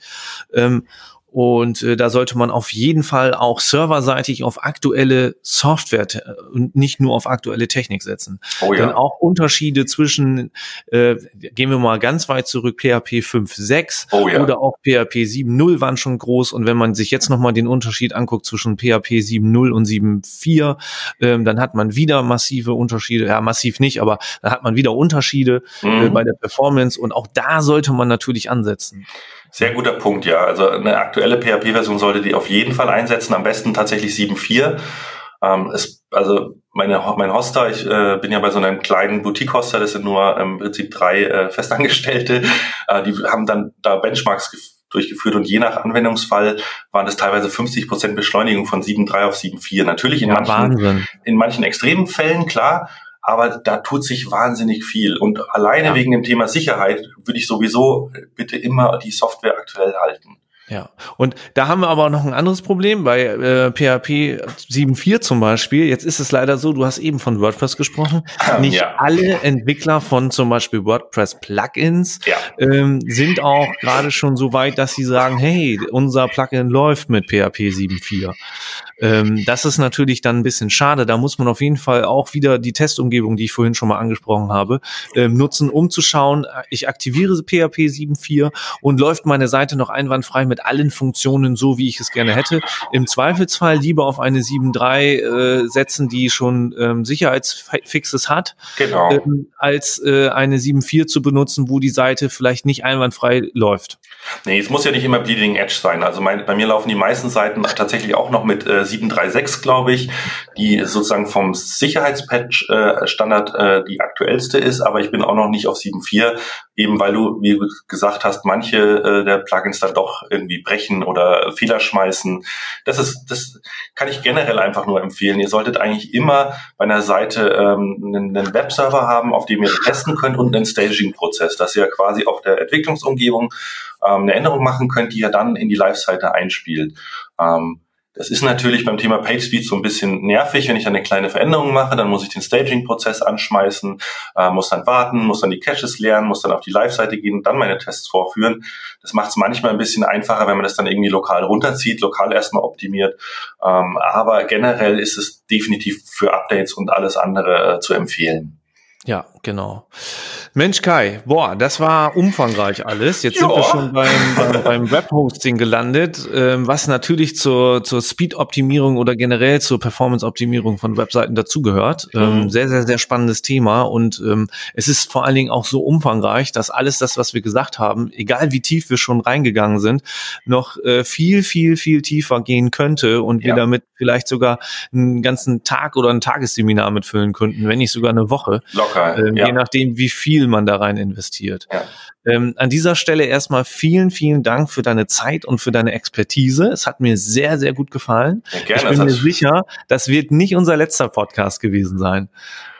Ähm, und äh, da sollte man auf jeden Fall auch serverseitig auf aktuelle Software und nicht nur auf aktuelle Technik setzen. Oh ja. Denn auch Unterschiede zwischen, äh, gehen wir mal ganz weit zurück, PHP 5.6 oh ja. oder auch PHP 7.0 waren schon groß. Und wenn man sich jetzt nochmal den Unterschied anguckt zwischen PHP 7.0 und 7.4, ähm, dann hat man wieder massive Unterschiede. Ja, massiv nicht, aber dann hat man wieder Unterschiede äh, mhm. äh, bei der Performance. Und auch da sollte man natürlich ansetzen. Sehr guter Punkt, ja. Also eine aktuelle PHP-Version sollte die auf jeden Fall einsetzen, am besten tatsächlich 7.4. Ähm, es, also meine, mein Hoster, ich äh, bin ja bei so einem kleinen Boutique-Hoster, das sind nur im Prinzip drei äh, Festangestellte, äh, die haben dann da Benchmarks durchgeführt und je nach Anwendungsfall waren das teilweise 50 Prozent Beschleunigung von 7.3 auf 7.4. Natürlich in, ja, manchen, in manchen extremen Fällen, klar, aber da tut sich wahnsinnig viel. Und alleine ja. wegen dem Thema Sicherheit würde ich sowieso bitte immer die Software aktuell halten. Ja, und da haben wir aber noch ein anderes Problem bei äh, PHP 7.4 zum Beispiel. Jetzt ist es leider so, du hast eben von WordPress gesprochen. Nicht ja. alle Entwickler von zum Beispiel WordPress Plugins ja. ähm, sind auch gerade schon so weit, dass sie sagen, hey, unser Plugin läuft mit PHP 7.4. Ähm, das ist natürlich dann ein bisschen schade. Da muss man auf jeden Fall auch wieder die Testumgebung, die ich vorhin schon mal angesprochen habe, ähm, nutzen, um zu schauen, ich aktiviere PHP 7.4 und läuft meine Seite noch einwandfrei mit allen Funktionen so, wie ich es gerne hätte. Im Zweifelsfall lieber auf eine 7.3 äh, setzen, die schon ähm, Sicherheitsfixes hat, genau. ähm, als äh, eine 7.4 zu benutzen, wo die Seite vielleicht nicht einwandfrei läuft. Nee, es muss ja nicht immer Bleeding Edge sein. Also mein, bei mir laufen die meisten Seiten tatsächlich auch noch mit äh, 736, glaube ich, die sozusagen vom Sicherheitspatch äh, Standard äh, die aktuellste ist, aber ich bin auch noch nicht auf 7.4, eben weil du, wie du gesagt hast, manche äh, der Plugins dann doch irgendwie brechen oder Fehler schmeißen. Das ist, das kann ich generell einfach nur empfehlen. Ihr solltet eigentlich immer bei einer Seite ähm, einen, einen Webserver haben, auf dem ihr testen könnt und einen Staging-Prozess, dass ihr quasi auf der Entwicklungsumgebung ähm, eine Änderung machen könnt, die ihr dann in die Live-Seite einspielt. Ähm, das ist natürlich beim Thema PageSpeed so ein bisschen nervig. Wenn ich eine kleine Veränderung mache, dann muss ich den Staging-Prozess anschmeißen, äh, muss dann warten, muss dann die Caches lernen, muss dann auf die Live-Seite gehen und dann meine Tests vorführen. Das macht es manchmal ein bisschen einfacher, wenn man das dann irgendwie lokal runterzieht, lokal erstmal optimiert. Ähm, aber generell ist es definitiv für Updates und alles andere äh, zu empfehlen. Ja, genau. Mensch Kai, boah, das war umfangreich alles. Jetzt ja. sind wir schon beim, beim, beim Webhosting gelandet, ähm, was natürlich zur, zur Speed-Optimierung oder generell zur Performance-Optimierung von Webseiten dazugehört. Ähm, mhm. sehr, sehr, sehr spannendes Thema und ähm, es ist vor allen Dingen auch so umfangreich, dass alles das, was wir gesagt haben, egal wie tief wir schon reingegangen sind, noch äh, viel, viel, viel tiefer gehen könnte und ja. wir damit vielleicht sogar einen ganzen Tag oder ein Tagesseminar mitfüllen könnten, wenn nicht sogar eine Woche. Locker, ähm, ja. Je nachdem, wie viel man da rein investiert. Ja. Ähm, an dieser Stelle erstmal vielen, vielen Dank für deine Zeit und für deine Expertise. Es hat mir sehr, sehr gut gefallen. Ja, gerne, ich bin mir sicher, das wird nicht unser letzter Podcast gewesen sein.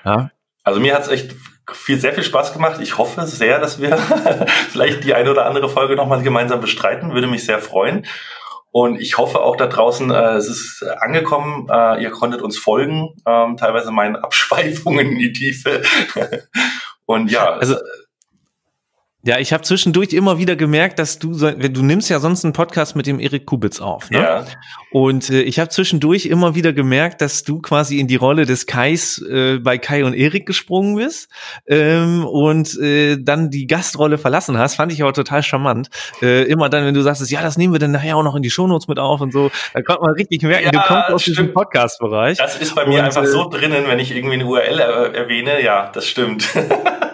Ja. Also mir hat es echt viel, sehr viel Spaß gemacht. Ich hoffe sehr, dass wir *laughs* vielleicht die eine oder andere Folge nochmal gemeinsam bestreiten. Würde mich sehr freuen. Und ich hoffe auch da draußen, äh, es ist angekommen, äh, ihr konntet uns folgen, ähm, teilweise meinen Abschweifungen in die Tiefe. *laughs* Und ja, also ja, ich habe zwischendurch immer wieder gemerkt, dass du, du nimmst ja sonst einen Podcast mit dem Erik Kubitz auf, ne? Ja. Und äh, ich habe zwischendurch immer wieder gemerkt, dass du quasi in die Rolle des Kais äh, bei Kai und Erik gesprungen bist ähm, und äh, dann die Gastrolle verlassen hast. Fand ich aber total charmant. Äh, immer dann, wenn du sagst, ja, das nehmen wir dann nachher auch noch in die Shownotes mit auf und so, da konnte man richtig merken, ja, du kommst aus stimmt. diesem Podcast-Bereich. Das ist bei mir und, einfach äh, so drinnen, wenn ich irgendwie eine URL erwähne. Ja, das stimmt. *laughs*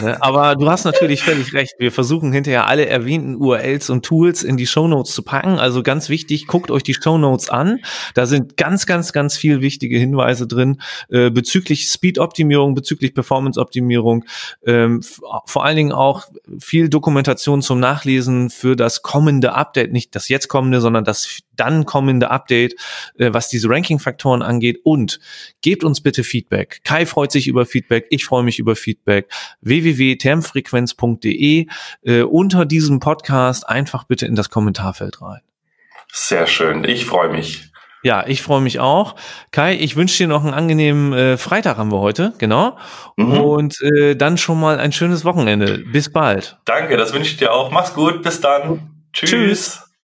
Ne? Aber du hast natürlich völlig recht. Wir versuchen hinterher alle erwähnten URLs und Tools in die Shownotes zu packen. Also ganz wichtig, guckt euch die Shownotes an. Da sind ganz, ganz, ganz viel wichtige Hinweise drin äh, bezüglich Speed-Optimierung, bezüglich Performance-Optimierung. Ähm, vor allen Dingen auch viel Dokumentation zum Nachlesen für das kommende Update, nicht das jetzt kommende, sondern das dann kommende Update, äh, was diese Ranking-Faktoren angeht. Und gebt uns bitte Feedback. Kai freut sich über Feedback, ich freue mich über Feedback. www.termfrequenz.de äh, unter diesem Podcast einfach bitte in das Kommentarfeld rein. Sehr schön, ich freue mich. Ja, ich freue mich auch. Kai, ich wünsche dir noch einen angenehmen äh, Freitag haben wir heute, genau. Mhm. Und äh, dann schon mal ein schönes Wochenende. Bis bald. Danke, das wünsche ich dir auch. Mach's gut, bis dann. Tschüss. Tschüss.